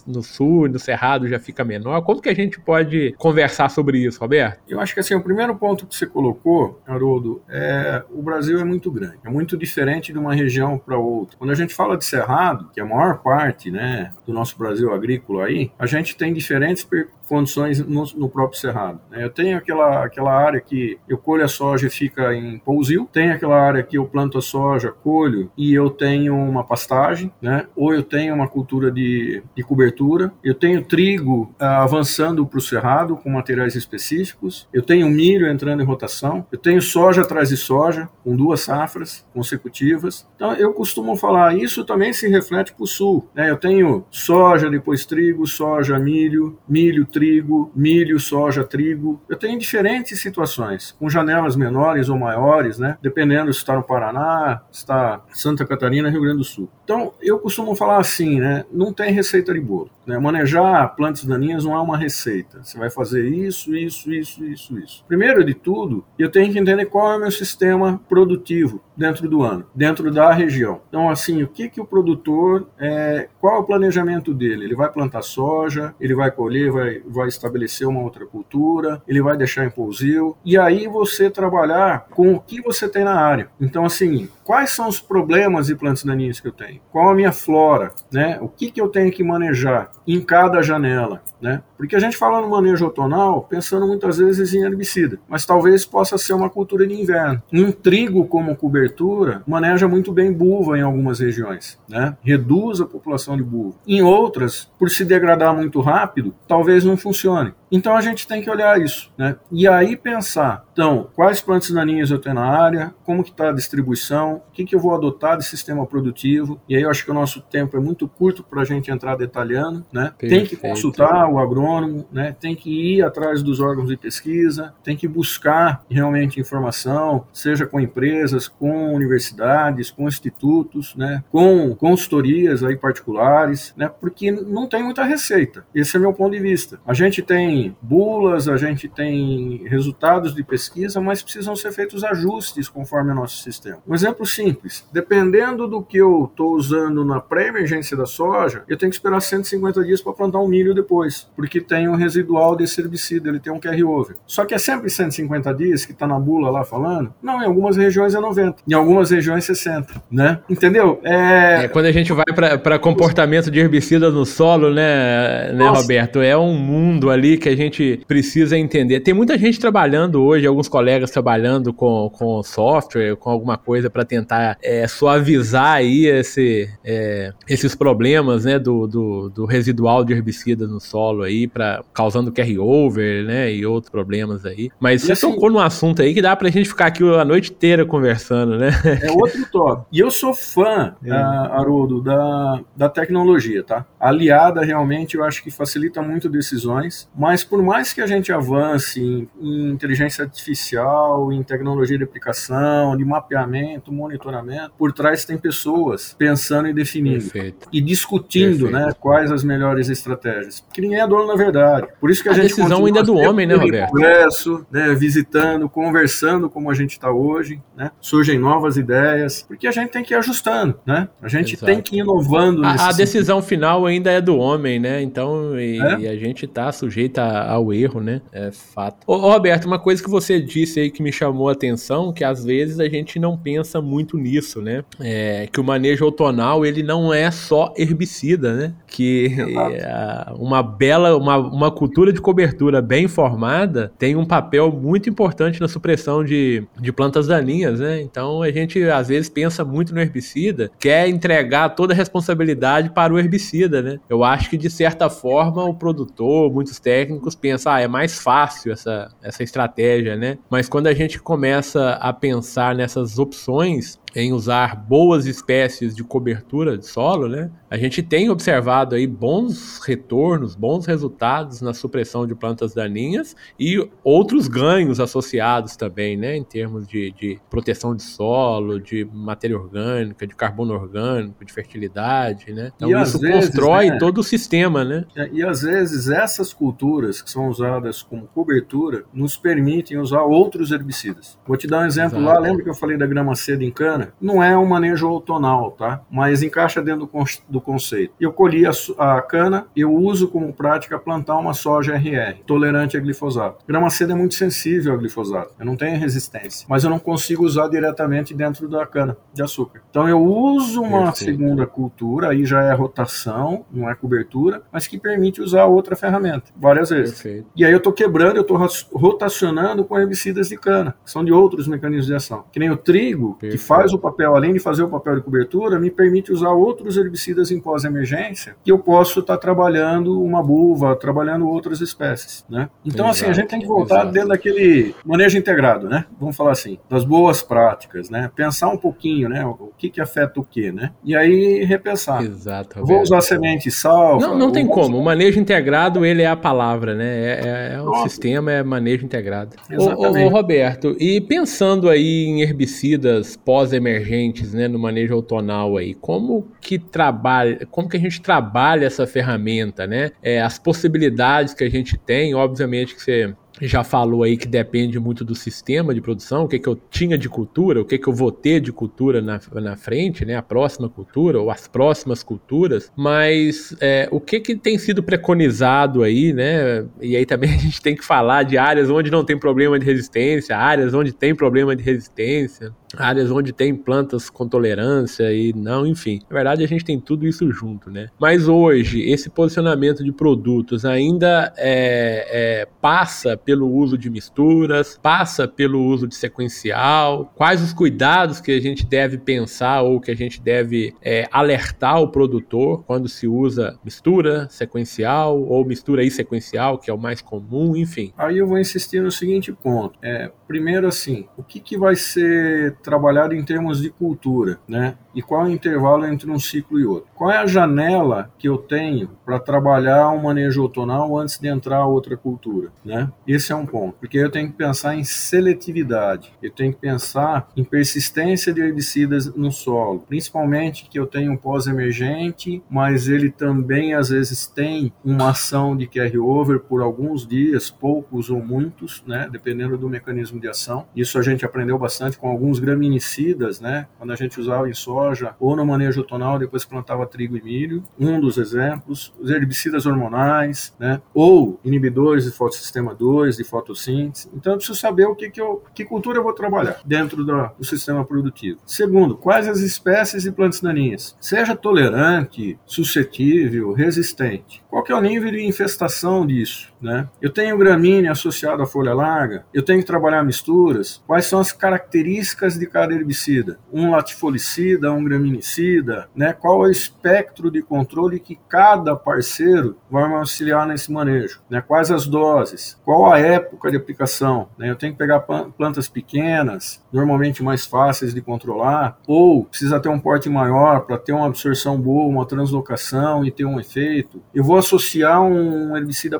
Speaker 1: no Sul, no Cerrado já fica menor. Como que a gente pode conversar sobre isso, Roberto?
Speaker 2: Eu acho que assim, o primeiro ponto que você colocou, Haroldo, é o Brasil é muito grande, é muito diferente de uma região para outra. Quando a gente fala de Cerrado, que é a maior parte, né, do nosso Brasil agrícola aí, a gente tem diferença diferentes condições no, no, próprio cerrado. Né? Eu tenho aquela, aquela área que eu colho a soja e fica em pousio, tem aquela área que eu planto a soja, colho e eu tenho uma pastagem, né? ou eu tenho uma cultura de, de cobertura, eu tenho trigo ah, avançando para o cerrado com materiais específicos, eu tenho milho entrando em rotação, eu tenho soja atrás de soja, com duas safras consecutivas. Então eu costumo falar, isso também se reflete para o sul. Né? Eu tenho soja, depois trigo, soja, milho, milho, trigo, trigo, milho, soja, trigo. Eu tenho diferentes situações, com janelas menores ou maiores, né? Dependendo se está no Paraná, se está Santa Catarina, Rio Grande do Sul. Então, eu costumo falar assim, né? Não tem receita de bolo. Né? Manejar plantas daninhas não é uma receita. Você vai fazer isso, isso, isso, isso, isso. Primeiro de tudo, eu tenho que entender qual é o meu sistema produtivo dentro do ano, dentro da região. Então, assim, o que que o produtor, é, qual é o planejamento dele? Ele vai plantar soja, ele vai colher, vai, vai estabelecer uma outra cultura, ele vai deixar em pousio, e aí você trabalhar com o que você tem na área. Então, assim, quais são os problemas e plantas daninhas que eu tenho? Qual a minha flora? Né? O que, que eu tenho que manejar em cada janela? Né? Porque a gente fala no manejo outonal pensando muitas vezes em herbicida, mas talvez possa ser uma cultura de inverno. Um trigo como cobertura maneja muito bem buva em algumas regiões, né? reduz a população de buva. Em outras, por se degradar muito rápido, talvez não funcione. Então a gente tem que olhar isso, né? E aí pensar, então, quais plantas daninhas eu tenho na área, como que está a distribuição, o que, que eu vou adotar de sistema produtivo. E aí eu acho que o nosso tempo é muito curto para a gente entrar detalhando, né? Perfeito. Tem que consultar o agrônomo, né? Tem que ir atrás dos órgãos de pesquisa, tem que buscar realmente informação, seja com empresas, com universidades, com institutos, né? Com consultorias aí particulares, né? Porque não tem muita receita. Esse é meu ponto de vista. A gente tem bulas, a gente tem resultados de pesquisa, mas precisam ser feitos ajustes conforme o nosso sistema. Um exemplo simples: dependendo do que eu estou usando na pré-emergência da soja, eu tenho que esperar 150 dias para plantar um milho depois, porque tem um residual desse herbicida, ele tem um carry-over. Só que é sempre 150 dias que está na bula lá falando? Não, em algumas regiões é 90, em algumas regiões 60, né? Entendeu?
Speaker 1: É... é quando a gente vai para comportamento de herbicida no solo, né, né Roberto? É um mundo ali que que a gente precisa entender. Tem muita gente trabalhando hoje, alguns colegas trabalhando com, com software, com alguma coisa para tentar é, suavizar aí esse, é, esses problemas, né, do, do, do, residual de herbicida no solo aí, para causando carry-over, né, e outros problemas aí. Mas e você assim, tocou num assunto aí que dá pra gente ficar aqui a noite inteira conversando, né?
Speaker 2: É outro top. E eu sou fã, é. uh, Haroldo, da, da tecnologia, tá? Aliada, realmente, eu acho que facilita muito decisões, mas por mais que a gente avance em, em inteligência artificial, em tecnologia de aplicação, de mapeamento, monitoramento, por trás tem pessoas pensando e definindo. Perfeito. E discutindo, Perfeito. né, quais as melhores estratégias. Que ninguém é dono na verdade. Por isso que a, a gente
Speaker 1: decisão ainda é do homem, né, Roberto?
Speaker 2: Congresso, né, visitando, conversando como a gente está hoje, né? Surgem novas ideias, porque a gente tem que ir ajustando, né? A gente Exato. tem que ir inovando.
Speaker 1: A, a decisão final ainda é do homem, né? Então, e, é? e a gente está sujeito ao erro, né? É fato. Ô, Roberto, uma coisa que você disse aí que me chamou a atenção, que às vezes a gente não pensa muito nisso, né? É, que o manejo outonal, ele não é só herbicida, né? Que é, uma bela, uma, uma cultura de cobertura bem formada tem um papel muito importante na supressão de, de plantas daninhas, né? Então a gente às vezes pensa muito no herbicida, quer entregar toda a responsabilidade para o herbicida, né? Eu acho que de certa forma o produtor, muitos técnicos pensam, ah, é mais fácil essa, essa estratégia, né? Mas quando a gente começa a pensar nessas opções, em usar boas espécies de cobertura de solo, né? A gente tem observado aí bons retornos, bons resultados na supressão de plantas daninhas e outros ganhos associados também, né? Em termos de, de proteção de solo, de matéria orgânica, de carbono orgânico, de fertilidade, né? Então e isso vezes, constrói né? todo o sistema, né?
Speaker 2: E às vezes essas culturas que são usadas como cobertura nos permitem usar outros herbicidas. Vou te dar um exemplo Exato. lá, lembra que eu falei da grama cedo em cana? Não é um manejo outonal, tá? Mas encaixa dentro do, do conceito. Eu colhi a, a, cana, eu uso como prática plantar uma soja RR, tolerante a glifosato. Grama seda é muito sensível a glifosato, eu não tenho resistência, mas eu não consigo usar diretamente dentro da cana de açúcar. Então eu uso uma Perfeito. segunda cultura, aí já é rotação, não é cobertura, mas que permite usar outra ferramenta várias vezes. Perfeito. E aí eu estou quebrando, eu estou rotacionando com herbicidas de cana, que são de outros mecanismos de ação. Que nem o trigo, Perfeito. que faz faz o papel, além de fazer o papel de cobertura, me permite usar outros herbicidas em pós-emergência que eu posso estar tá trabalhando uma buva, trabalhando outras espécies, né? Então, exato, assim, a gente tem que voltar exato. dentro daquele manejo integrado, né? Vamos falar assim, das boas práticas, né? Pensar um pouquinho, né? O que que afeta o que, né? E aí repensar.
Speaker 1: Exato.
Speaker 2: Vou usar semente salva.
Speaker 1: Não, não tem como. O manejo integrado, ele é a palavra, né? É, é, é um sistema, é manejo integrado. Exatamente. Ô, ô, Roberto, e pensando aí em herbicidas pós emergentes né, no manejo outonal aí. Como que trabalha, como que a gente trabalha essa ferramenta, né? É, as possibilidades que a gente tem, obviamente que você já falou aí que depende muito do sistema de produção, o que, que eu tinha de cultura, o que, que eu vou ter de cultura na, na frente, né? A próxima cultura ou as próximas culturas, mas é, o que, que tem sido preconizado aí, né? E aí também a gente tem que falar de áreas onde não tem problema de resistência, áreas onde tem problema de resistência, áreas onde tem plantas com tolerância e não, enfim. Na verdade, a gente tem tudo isso junto, né? Mas hoje, esse posicionamento de produtos ainda é, é, passa pelo uso de misturas, passa pelo uso de sequencial, quais os cuidados que a gente deve pensar ou que a gente deve é, alertar o produtor quando se usa mistura sequencial ou mistura e sequencial, que é o mais comum, enfim.
Speaker 2: Aí eu vou insistir no seguinte ponto. É, primeiro, assim, o que, que vai ser trabalhado em termos de cultura, né? E qual é o intervalo entre um ciclo e outro? Qual é a janela que eu tenho para trabalhar um manejo outonal antes de entrar a outra cultura, né? Esse é um ponto, porque eu tenho que pensar em seletividade, eu tenho que pensar em persistência de herbicidas no solo, principalmente que eu tenho um pós-emergente, mas ele também às vezes tem uma ação de carry-over por alguns dias, poucos ou muitos, né? Dependendo do mecanismo de ação. Isso a gente aprendeu bastante com alguns graminicidas, né? Quando a gente usava em soja ou no manejo tonal, depois plantava trigo e milho. Um dos exemplos, os herbicidas hormonais, né? Ou inibidores de fotossistema 2, de fotossíntese. Então eu preciso saber o que, que, eu, que cultura eu vou trabalhar dentro do, do sistema produtivo. Segundo, quais as espécies de plantas daninhas? Seja tolerante, suscetível, resistente. Qual que é o nível de infestação disso? Né? Eu tenho gramínea associada à folha larga, eu tenho que trabalhar misturas. Quais são as características de cada herbicida? Um latifolicida, um graminicida, né? Qual é o espectro de controle que cada parceiro vai me auxiliar nesse manejo? Né? Quais as doses? Qual a época de aplicação? Né? Eu tenho que pegar plantas pequenas, normalmente mais fáceis de controlar, ou precisa ter um porte maior para ter uma absorção boa, uma translocação e ter um efeito. Eu vou associar um herbicida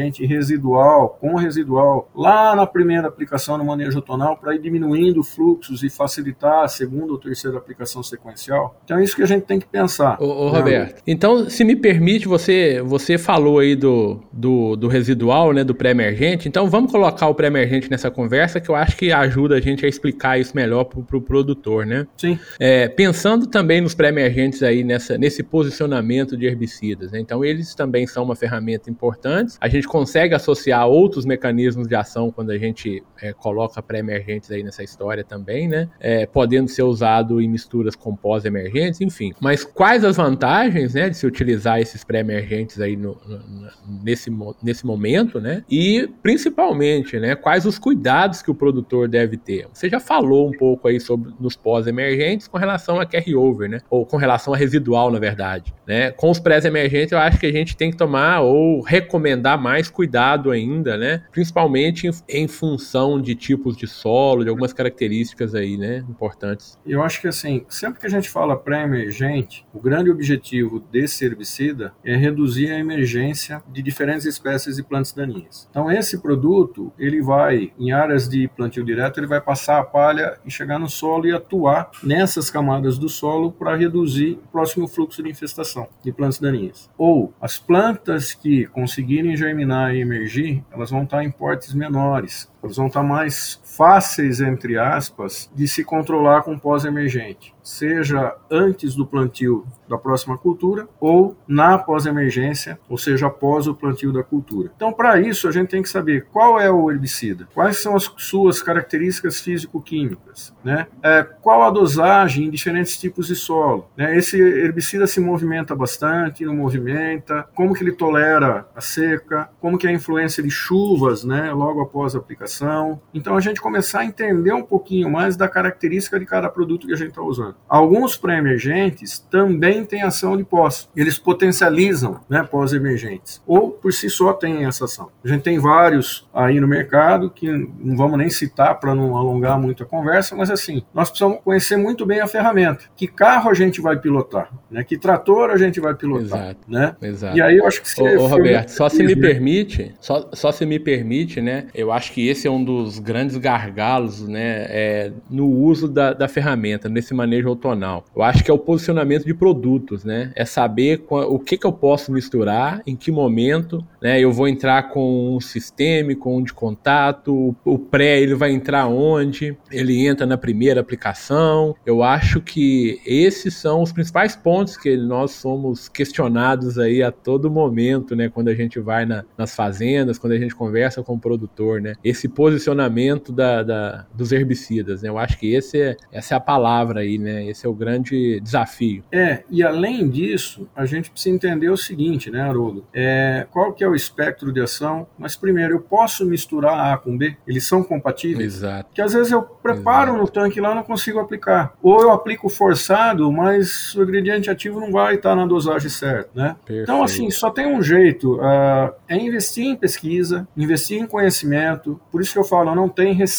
Speaker 2: pré-emergente residual com residual lá na primeira aplicação no manejo tonal para ir diminuindo fluxos e facilitar a segunda ou terceira aplicação sequencial. Então é isso que a gente tem que pensar.
Speaker 1: Ô, ô né? Roberto, então se me permite, você, você falou aí do, do, do residual, né, do pré-emergente, então vamos colocar o pré-emergente nessa conversa que eu acho que ajuda a gente a explicar isso melhor para o pro produtor, né?
Speaker 2: Sim.
Speaker 1: É, pensando também nos pré-emergentes aí nessa, nesse posicionamento de herbicidas, né? Então eles também são uma ferramenta importante. A gente consegue associar outros mecanismos de ação quando a gente é, coloca pré-emergentes aí nessa história também, né? É, podendo ser usado em misturas com pós-emergentes, enfim. Mas quais as vantagens, né, de se utilizar esses pré-emergentes aí no, no, nesse, nesse momento, né? E principalmente, né, quais os cuidados que o produtor deve ter? Você já falou um pouco aí sobre nos pós-emergentes com relação a carry-over, né? Ou com relação a residual, na verdade, né? Com os pré-emergentes, eu acho que a gente tem que tomar ou recomendar mais cuidado ainda, né? Principalmente em, em função de tipos de solo, de algumas características aí, né? Importantes.
Speaker 2: Eu acho que assim, sempre que a gente fala pré-emergente, o grande objetivo desse herbicida é reduzir a emergência de diferentes espécies de plantas daninhas. Então esse produto, ele vai em áreas de plantio direto, ele vai passar a palha e chegar no solo e atuar nessas camadas do solo para reduzir o próximo fluxo de infestação de plantas daninhas. Ou as plantas que conseguirem germinar emergir, elas vão estar em portes menores, elas vão estar mais fáceis, entre aspas, de se controlar com pós-emergente seja antes do plantio da próxima cultura ou na pós-emergência, ou seja, após o plantio da cultura. Então, para isso, a gente tem que saber qual é o herbicida, quais são as suas características físico-químicas, né? É, qual a dosagem em diferentes tipos de solo. Né? Esse herbicida se movimenta bastante, não movimenta, como que ele tolera a seca, como que é a influência de chuvas né, logo após a aplicação. Então, a gente começar a entender um pouquinho mais da característica de cada produto que a gente está usando. Alguns pré-emergentes também têm ação de pós. Eles potencializam né, pós-emergentes. Ou por si só têm essa ação. A gente tem vários aí no mercado que não vamos nem citar para não alongar muito a conversa, mas assim, nós precisamos conhecer muito bem a ferramenta. Que carro a gente vai pilotar? Né? Que trator a gente vai pilotar? Exato. Né?
Speaker 1: Exato.
Speaker 2: E aí eu acho que
Speaker 1: se. Ô, ô Roberto, só se me permite, só, só se me permite, né? Eu acho que esse é um dos grandes gargalos, né? É, no uso da, da ferramenta, nesse manejo outonal. Eu acho que é o posicionamento de produtos, né? É saber o que, que eu posso misturar, em que momento, né? Eu vou entrar com um sistêmico, um de contato, o pré ele vai entrar onde, ele entra na primeira aplicação. Eu acho que esses são os principais pontos que nós somos questionados aí a todo momento, né? Quando a gente vai na, nas fazendas, quando a gente conversa com o produtor, né? Esse posicionamento da, da dos herbicidas, né? Eu acho que esse é, essa é a palavra aí, né? Esse é o grande desafio.
Speaker 2: É, e além disso, a gente precisa entender o seguinte, né, Haroldo? É, qual que é o espectro de ação? Mas primeiro, eu posso misturar A com B? Eles são compatíveis?
Speaker 1: Exato.
Speaker 2: Porque às vezes eu preparo Exato. no tanque lá e não consigo aplicar. Ou eu aplico forçado, mas o ingrediente ativo não vai estar na dosagem certa, né? Perfeito. Então, assim, só tem um jeito, uh, é investir em pesquisa, investir em conhecimento. Por isso que eu falo, não tem receita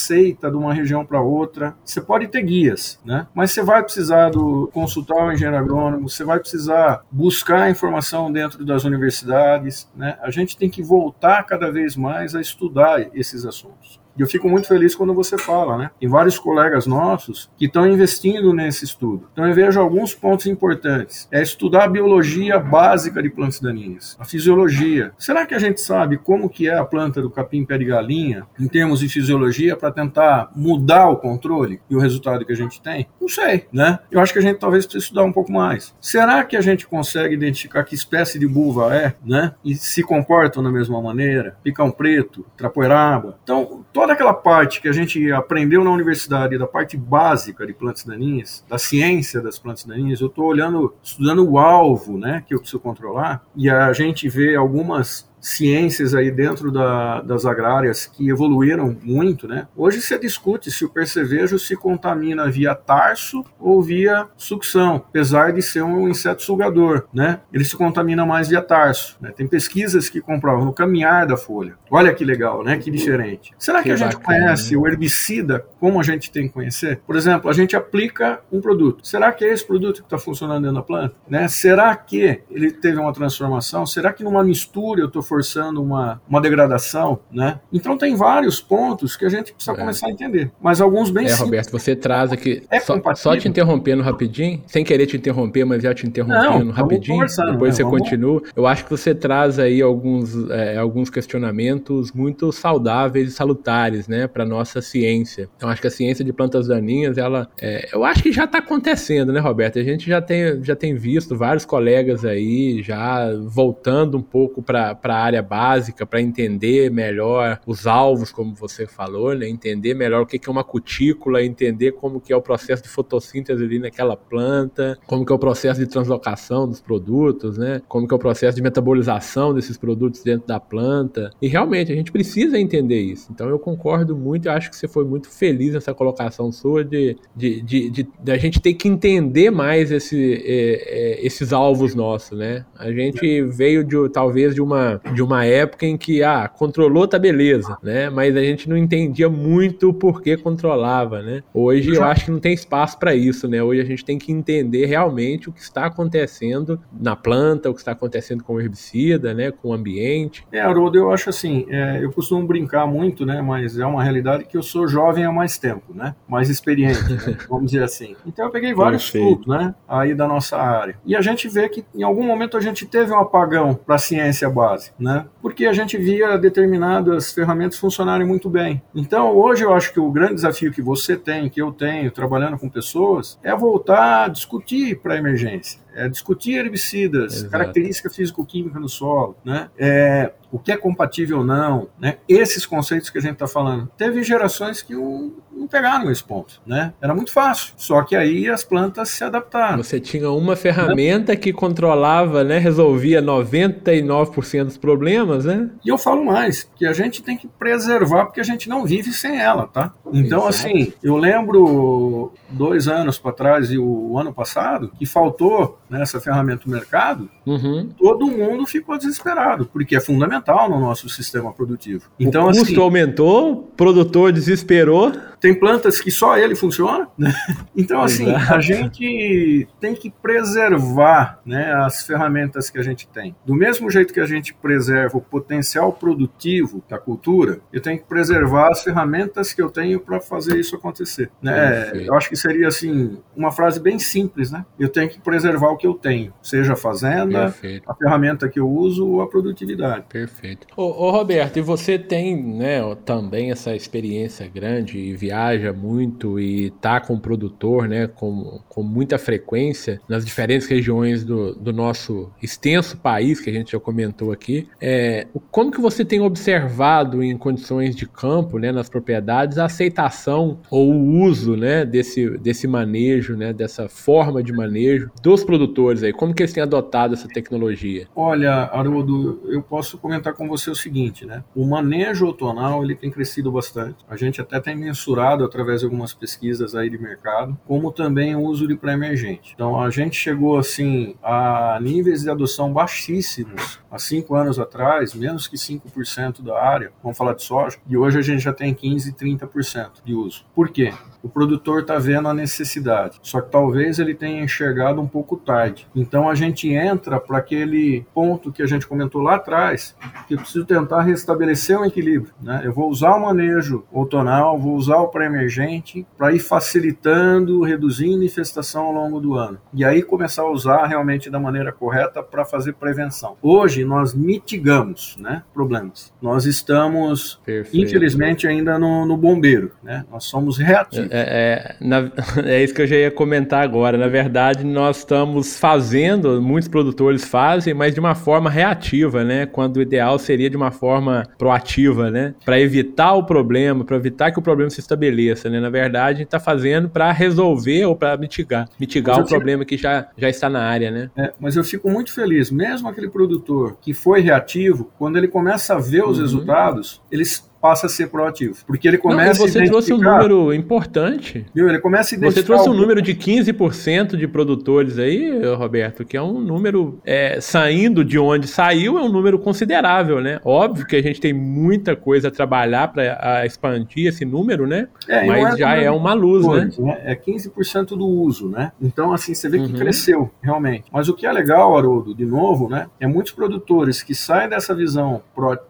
Speaker 2: de uma região para outra. Você pode ter guias, né? Mas você vai vai precisar do, consultar o engenheiro agrônomo, você vai precisar buscar informação dentro das universidades. Né? A gente tem que voltar cada vez mais a estudar esses assuntos. E eu fico muito feliz quando você fala, né? Tem vários colegas nossos que estão investindo nesse estudo. Então eu vejo alguns pontos importantes. É estudar a biologia básica de plantas daninhas, a fisiologia. Será que a gente sabe como que é a planta do capim pé de galinha em termos de fisiologia para tentar mudar o controle e o resultado que a gente tem? Não sei, né? Eu acho que a gente talvez precise estudar um pouco mais. Será que a gente consegue identificar que espécie de buva é, né? E se comportam da mesma maneira? Picão preto, trapoeraba. Então, toda aquela parte que a gente aprendeu na universidade, da parte básica de plantas daninhas, da ciência das plantas daninhas, eu estou olhando, estudando o alvo, né, que eu preciso controlar, e a gente vê algumas ciências aí dentro da, das agrárias que evoluíram muito, né? Hoje se discute se o percevejo se contamina via tarso ou via sucção, apesar de ser um inseto sugador, né? Ele se contamina mais via tarso. Né? Tem pesquisas que comprovam no caminhar da folha. Olha que legal, né? Que diferente. Será que, que a gente bacana, conhece né? o herbicida como a gente tem que conhecer? Por exemplo, a gente aplica um produto. Será que é esse produto que está funcionando dentro da planta? Né? Será que ele teve uma transformação? Será que numa mistura eu estou forçando uma, uma degradação? Né? Então tem vários pontos que a gente precisa é. começar a entender. Mas alguns bem
Speaker 1: É,
Speaker 2: simples.
Speaker 1: Roberto, você traz aqui. É só, só, te interrompendo rapidinho, sem querer te interromper, mas já te interrompendo Não, rapidinho. Depois né? você vamos... continua. Eu acho que você traz aí alguns, é, alguns questionamentos muito saudáveis e salutares, né, para nossa ciência. Eu acho que a ciência de plantas daninhas, ela, é, eu acho que já está acontecendo, né, Roberto? A gente já tem, já tem visto vários colegas aí já voltando um pouco para a área básica para entender melhor os alvos, como você falou, né, entender melhor o que, é uma cutícula, entender como que é o processo de fotossíntese ali naquela planta, como que é o processo de translocação dos produtos, né, como que é o processo de metabolização desses produtos dentro da planta. E realmente a gente precisa entender isso. Então eu concordo muito, eu acho que você foi muito feliz nessa colocação sua de, de, de, de, de a gente ter que entender mais esse, é, é, esses alvos nossos, né? A gente veio de talvez de uma, de uma época em que ah, controlou tá beleza, né? Mas a gente não entendia muito o porquê controlava, né? Hoje eu acho que não tem espaço para isso, né? Hoje a gente tem que entender realmente o que está acontecendo na planta, o que está acontecendo com o herbicida, né? Com o ambiente.
Speaker 2: É, Haroldo, eu acho assim, é, eu costumo brincar muito, né? Mas é uma realidade que eu sou jovem há mais tempo, né? Mais experiente, né? vamos dizer assim. Então eu peguei vários estudos, né? Aí da nossa área. E a gente vê que em algum momento a gente teve um apagão para a ciência básica, né? Porque a gente via determinadas ferramentas funcionarem muito bem. Então hoje eu acho que o grande desafio que você tem, que eu tenho, trabalhando com pessoas, é voltar a discutir para a emergência é, discutir herbicidas, Exato. característica físico-química no solo, né? É, o que é compatível ou não, né? Esses conceitos que a gente está falando. Teve gerações que não, não pegaram esse ponto, né? Era muito fácil. Só que aí as plantas se adaptaram.
Speaker 1: Você tinha uma ferramenta né? que controlava, né? Resolvia 99% dos problemas, né?
Speaker 2: E eu falo mais, que a gente tem que preservar porque a gente não vive sem ela, tá? Então, Exato. assim, eu lembro dois anos para trás e o ano passado que faltou nessa ferramenta do mercado, uhum. todo mundo ficou desesperado, porque é fundamental no nosso sistema produtivo.
Speaker 1: Então, o custo assim, aumentou, produtor desesperou.
Speaker 2: Tem plantas que só ele funciona, né? Então, assim, Exato. a gente tem que preservar né, as ferramentas que a gente tem. Do mesmo jeito que a gente preserva o potencial produtivo da cultura, eu tenho que preservar as ferramentas que eu tenho para fazer isso acontecer. Né? Eu acho que seria, assim, uma frase bem simples, né? Eu tenho que preservar o que eu tenho, seja a fazenda, Perfeito. a ferramenta que eu uso ou a produtividade.
Speaker 1: Perfeito. Ô, ô, Roberto, e você tem né, também essa experiência grande e viaja muito e tá com o produtor né, com, com muita frequência nas diferentes regiões do, do nosso extenso país, que a gente já comentou aqui. É, como que você tem observado em condições de campo, né, nas propriedades, a aceitação ou o uso né, desse, desse manejo, né, dessa forma de manejo dos produtores aí? Como que eles têm adotado essa tecnologia?
Speaker 2: Olha, Haroldo, eu posso comentar com você o seguinte, né? O manejo outonal, ele tem crescido bastante. A gente até tem mensurado através de algumas pesquisas aí de mercado, como também o uso de pré-emergente. Então, a gente chegou, assim, a níveis de adoção baixíssimos há cinco anos atrás, menos que 5% da área, vamos falar de soja, e hoje a gente já tem 15, 30% de uso. Por quê? O produtor está vendo a necessidade. Só que talvez ele tenha enxergado um pouco tarde. Então a gente entra para aquele ponto que a gente comentou lá atrás, que eu preciso tentar restabelecer um equilíbrio. Né? Eu vou usar o manejo outonal, vou usar o pré-emergente para ir facilitando, reduzindo a infestação ao longo do ano. E aí começar a usar realmente da maneira correta para fazer prevenção. Hoje nós mitigamos né, problemas. Nós estamos, Perfeito. infelizmente, ainda no, no bombeiro. Né? Nós somos reativos.
Speaker 1: É, é, na, é, isso que eu já ia comentar agora. Na verdade, nós estamos fazendo, muitos produtores fazem, mas de uma forma reativa, né? Quando o ideal seria de uma forma proativa, né? Para evitar o problema, para evitar que o problema se estabeleça, né? Na verdade, a gente está fazendo para resolver ou para mitigar, mitigar o problema que já, já está na área, né?
Speaker 2: É, mas eu fico muito feliz, mesmo aquele produtor que foi reativo, quando ele começa a ver os uhum. resultados, eles passa a ser proativo. Porque ele começa
Speaker 1: Não, você trouxe um número importante.
Speaker 2: Viu? Ele começa a
Speaker 1: Você trouxe um número de 15% de produtores aí, Roberto, que é um número é, saindo de onde saiu, é um número considerável, né? Óbvio que a gente tem muita coisa a trabalhar para expandir esse número, né? É, Mas é já é uma luz, né? né?
Speaker 2: É 15% do uso, né? Então, assim, você vê que uhum. cresceu, realmente. Mas o que é legal, Haroldo, de novo, né? É muitos produtores que saem dessa visão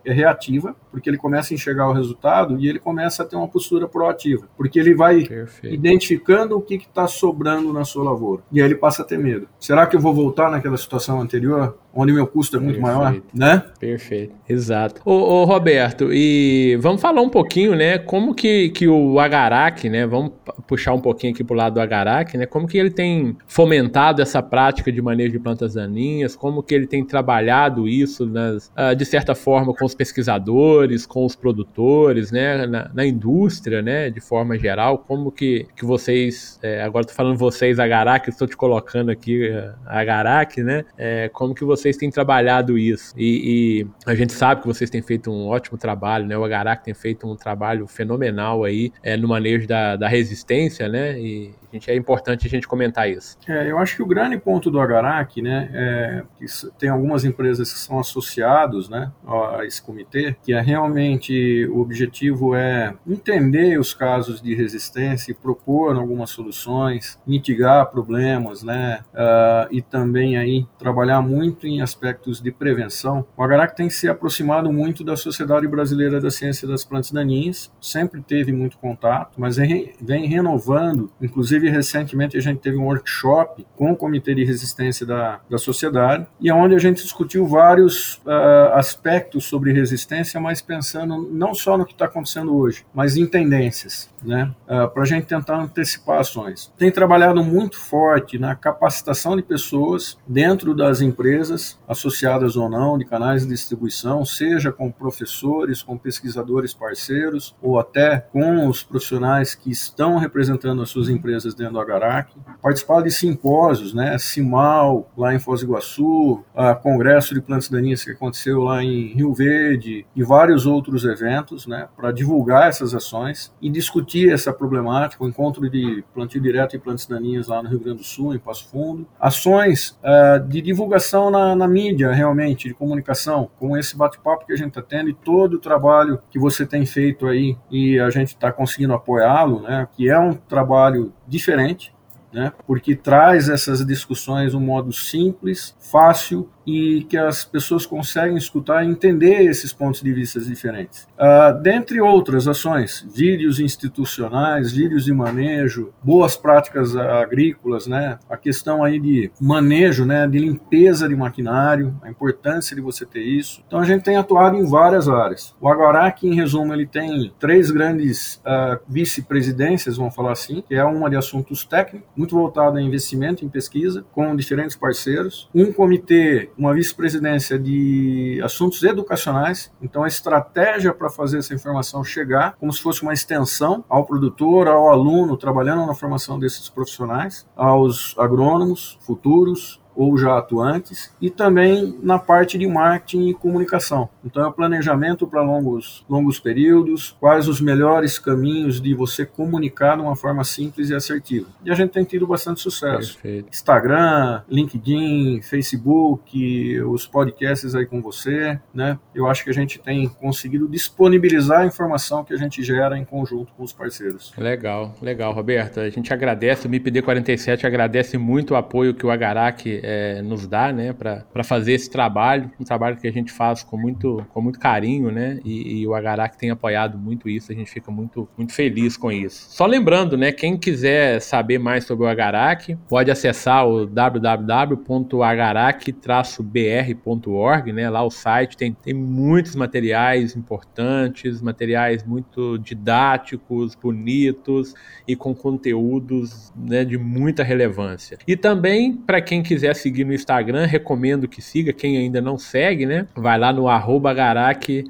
Speaker 2: reativa, porque ele começa a enxergar o resultado e ele começa a ter uma postura proativa, porque ele vai Perfeito. identificando o que está sobrando na sua lavoura. E aí ele passa a ter medo. Será que eu vou voltar naquela situação anterior? Onde meu custo é muito Perfeito. maior, né?
Speaker 1: Perfeito, exato. Ô, ô, Roberto, e vamos falar um pouquinho, né, como que, que o Agarac, né, vamos puxar um pouquinho aqui pro lado do Agarac, né, como que ele tem fomentado essa prática de manejo de plantas daninhas, como que ele tem trabalhado isso, nas, uh, de certa forma, com os pesquisadores, com os produtores, né, na, na indústria, né, de forma geral, como que, que vocês, é, agora tô falando vocês, Agarac, estou te colocando aqui, uh, Agarac, né, é, como que vocês vocês têm trabalhado isso. E, e, a gente sabe que vocês têm feito um ótimo trabalho, né? O Agarac tem feito um trabalho fenomenal aí é, no manejo da, da resistência, né? E gente, é importante a gente comentar isso.
Speaker 2: É, eu acho que o grande ponto do Agarac, né, é que tem algumas empresas que são associados, né, a esse comitê, que é realmente o objetivo é entender os casos de resistência e propor algumas soluções, mitigar problemas, né, uh, e também aí trabalhar muito em aspectos de prevenção. O Agarac tem se aproximado muito da Sociedade Brasileira da Ciência das Plantas Daninhas, sempre teve muito contato, mas vem renovando, inclusive Inclusive, recentemente a gente teve um workshop com o Comitê de Resistência da, da Sociedade, e é onde a gente discutiu vários uh, aspectos sobre resistência, mas pensando não só no que está acontecendo hoje, mas em tendências, né? Ah, Para a gente tentar antecipar ações. Tem trabalhado muito forte na capacitação de pessoas dentro das empresas, associadas ou não, de canais de distribuição, seja com professores, com pesquisadores parceiros, ou até com os profissionais que estão representando as suas empresas dentro do Agarac, participar de simpósios, né, CIMAL, lá em Foz do Iguaçu, a Congresso de Plantas Daninhas que aconteceu lá em Rio Verde e vários outros eventos, né, para divulgar essas ações e discutir essa problemática, o encontro de plantio direto e plantas daninhas lá no Rio Grande do Sul, em Passo Fundo, ações uh, de divulgação na, na mídia, realmente, de comunicação, com esse bate-papo que a gente está tendo e todo o trabalho que você tem feito aí e a gente está conseguindo apoiá-lo, né, que é um trabalho diferente, né, porque traz essas discussões de um modo simples, fácil e que as pessoas conseguem escutar e entender esses pontos de vista diferentes. Uh, dentre outras ações, vídeos institucionais, vídeos de manejo, boas práticas agrícolas, né, a questão aí de manejo, né, de limpeza de maquinário, a importância de você ter isso. Então a gente tem atuado em várias áreas. O Aguarac, em resumo, ele tem três grandes uh, vice-presidências, vamos falar assim, que é uma de assuntos técnicos, muito voltada a investimento em pesquisa, com diferentes parceiros, um comitê uma vice-presidência de assuntos educacionais, então a estratégia para fazer essa informação chegar, como se fosse uma extensão ao produtor, ao aluno, trabalhando na formação desses profissionais, aos agrônomos futuros, ou já atuantes, e também na parte de marketing e comunicação. Então, é o planejamento para longos, longos períodos, quais os melhores caminhos de você comunicar de uma forma simples e assertiva. E a gente tem tido bastante sucesso. Perfeito. Instagram, LinkedIn, Facebook, os podcasts aí com você, né? Eu acho que a gente tem conseguido disponibilizar a informação que a gente gera em conjunto com os parceiros.
Speaker 1: Legal, legal, Roberto. A gente agradece, o MIPD 47 agradece muito o apoio que o Agarac é, nos dá, né, para fazer esse trabalho, um trabalho que a gente faz com muito, com muito carinho, né, e, e o Agarac tem apoiado muito isso, a gente fica muito, muito feliz com isso. Só lembrando, né, quem quiser saber mais sobre o Agarac, pode acessar o www.agarac-br.org, né, lá o site tem, tem muitos materiais importantes, materiais muito didáticos, bonitos e com conteúdos né, de muita relevância. E também, para quem quiser seguir no Instagram, recomendo que siga. Quem ainda não segue, né? Vai lá no agaracbr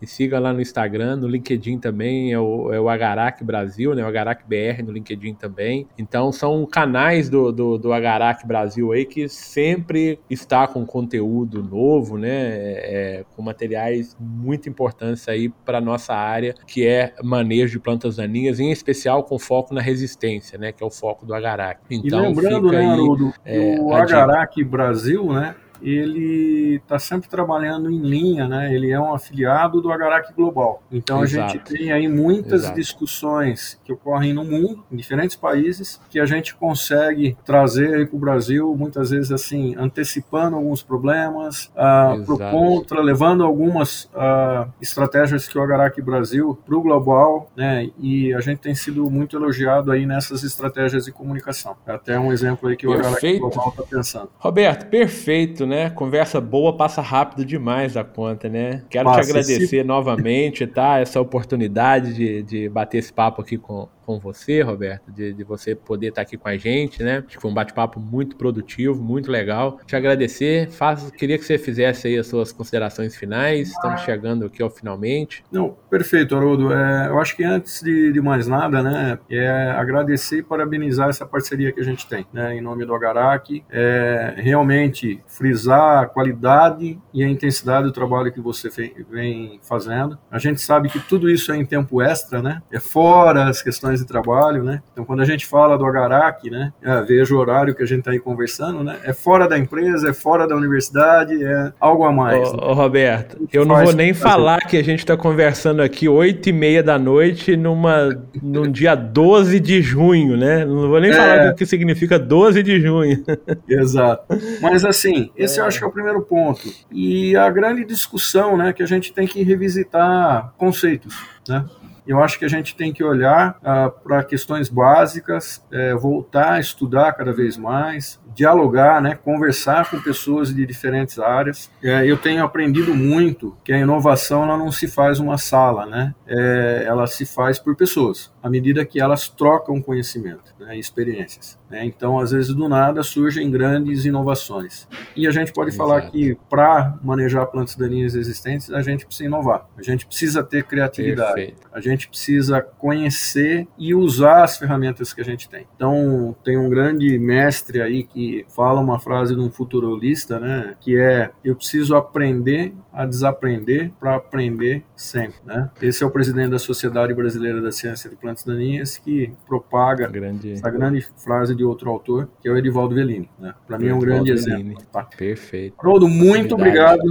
Speaker 1: e siga lá no Instagram, no LinkedIn também, é o, é o Agarac Brasil, né? O Agarac BR no LinkedIn também. Então são canais do, do, do Agarac Brasil aí que sempre está com conteúdo novo, né? É, é com materiais muito importantes aí para nossa área, que é manejo de plantas daninhas, em especial com foco na resistência, né? Que é o foco do Agarac.
Speaker 2: Então, e lembrando, né, Haroldo, é, o Agarac Brasil, né? Ele está sempre trabalhando em linha, né? Ele é um afiliado do Agarac Global. Então Exato. a gente tem aí muitas Exato. discussões que ocorrem no mundo, em diferentes países, que a gente consegue trazer para o Brasil, muitas vezes assim, antecipando alguns problemas, uh, por contra, levando algumas uh, estratégias que o Agarac Brasil para o global, né? E a gente tem sido muito elogiado aí nessas estratégias de comunicação. É até um exemplo aí que o Agarac Global está pensando.
Speaker 1: Roberto, perfeito, né? Né? Conversa boa passa rápido demais da conta, né? Quero te agradecer esse... novamente, tá? Essa oportunidade de, de bater esse papo aqui com, com você, Roberto, de, de você poder estar aqui com a gente, né? Acho que foi um bate-papo muito produtivo, muito legal. Te agradecer. Faz, queria que você fizesse aí as suas considerações finais. Estamos chegando aqui ao finalmente.
Speaker 2: Não, perfeito, Haroldo. É, eu acho que antes de, de, mais nada, né, é agradecer e parabenizar essa parceria que a gente tem, né, em nome do Agarac. É, realmente frisar a qualidade e a intensidade do trabalho que você vem fazendo. A gente sabe que tudo isso é em tempo extra, né? É fora as questões de trabalho, né? Então, quando a gente fala do Agarac, né? É, veja o horário que a gente está aí conversando, né? É fora da empresa, é fora da universidade, é algo a mais.
Speaker 1: Ô, né? ô Roberto, eu não vou nem falar que a gente está conversando aqui oito e meia da noite numa, num dia 12 de junho, né? Não vou nem é... falar o que significa 12 de junho.
Speaker 2: Exato. Mas, assim, esse é. eu acho que é o primeiro ponto. E a grande discussão, né? Que a gente tem que revisitar conceitos, né? Eu acho que a gente tem que olhar ah, para questões básicas, é, voltar a estudar cada vez mais, dialogar, né, conversar com pessoas de diferentes áreas. É, eu tenho aprendido muito que a inovação ela não se faz uma sala, né? É, ela se faz por pessoas, à medida que elas trocam conhecimento né, e experiências. Né? Então, às vezes, do nada surgem grandes inovações. E a gente pode Exato. falar que para manejar plantas daninhas existentes, a gente precisa inovar, a gente precisa ter criatividade, Perfeito. a gente precisa conhecer e usar as ferramentas que a gente tem. Então, tem um grande mestre aí que fala uma frase de um futurolista, né, que é eu preciso aprender a desaprender para aprender sempre, né? Esse é o presidente da Sociedade Brasileira da Ciência de Plantas Daninhas que propaga grande... essa grande frase de outro autor, que é o Edivaldo Velini, né? Para mim é um grande exemplo. Tá?
Speaker 1: Perfeito.
Speaker 2: Haroldo, muito obrigado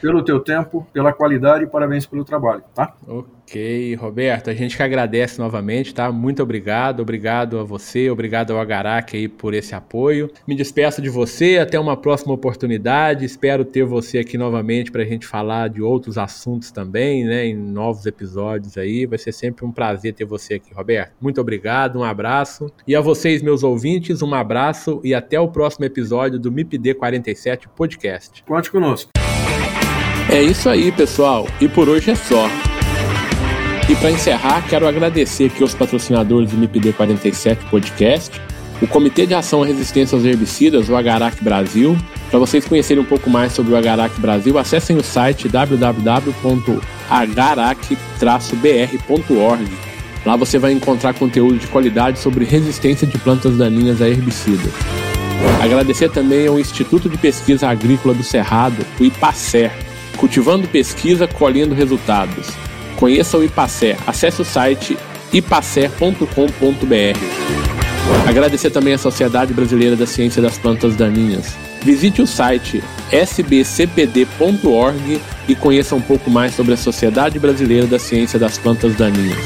Speaker 2: pelo teu tempo, pela qualidade e parabéns pelo trabalho, tá?
Speaker 1: Ok. Ok, Roberto, a gente que agradece novamente, tá? Muito obrigado, obrigado a você, obrigado ao Agarac aí por esse apoio. Me despeço de você, até uma próxima oportunidade. Espero ter você aqui novamente para a gente falar de outros assuntos também, né? Em novos episódios aí. Vai ser sempre um prazer ter você aqui, Roberto. Muito obrigado, um abraço. E a vocês, meus ouvintes, um abraço e até o próximo episódio do MIPD 47 Podcast.
Speaker 2: Conte conosco.
Speaker 1: É isso aí, pessoal. E por hoje é só. E para encerrar, quero agradecer aqui aos patrocinadores do MIPD 47 Podcast, o Comitê de Ação à Resistência aos Herbicidas, o Agarac Brasil. Para vocês conhecerem um pouco mais sobre o Agarac Brasil, acessem o site www.agarac-br.org. Lá você vai encontrar conteúdo de qualidade sobre resistência de plantas daninhas a herbicidas. Agradecer também ao Instituto de Pesquisa Agrícola do Cerrado, o IPACER, cultivando pesquisa, colhendo resultados. Conheça o IPACER. Acesse o site ipacer.com.br. Agradecer também à Sociedade Brasileira da Ciência das Plantas Daninhas. Visite o site sbcpd.org e conheça um pouco mais sobre a Sociedade Brasileira da Ciência das Plantas Daninhas.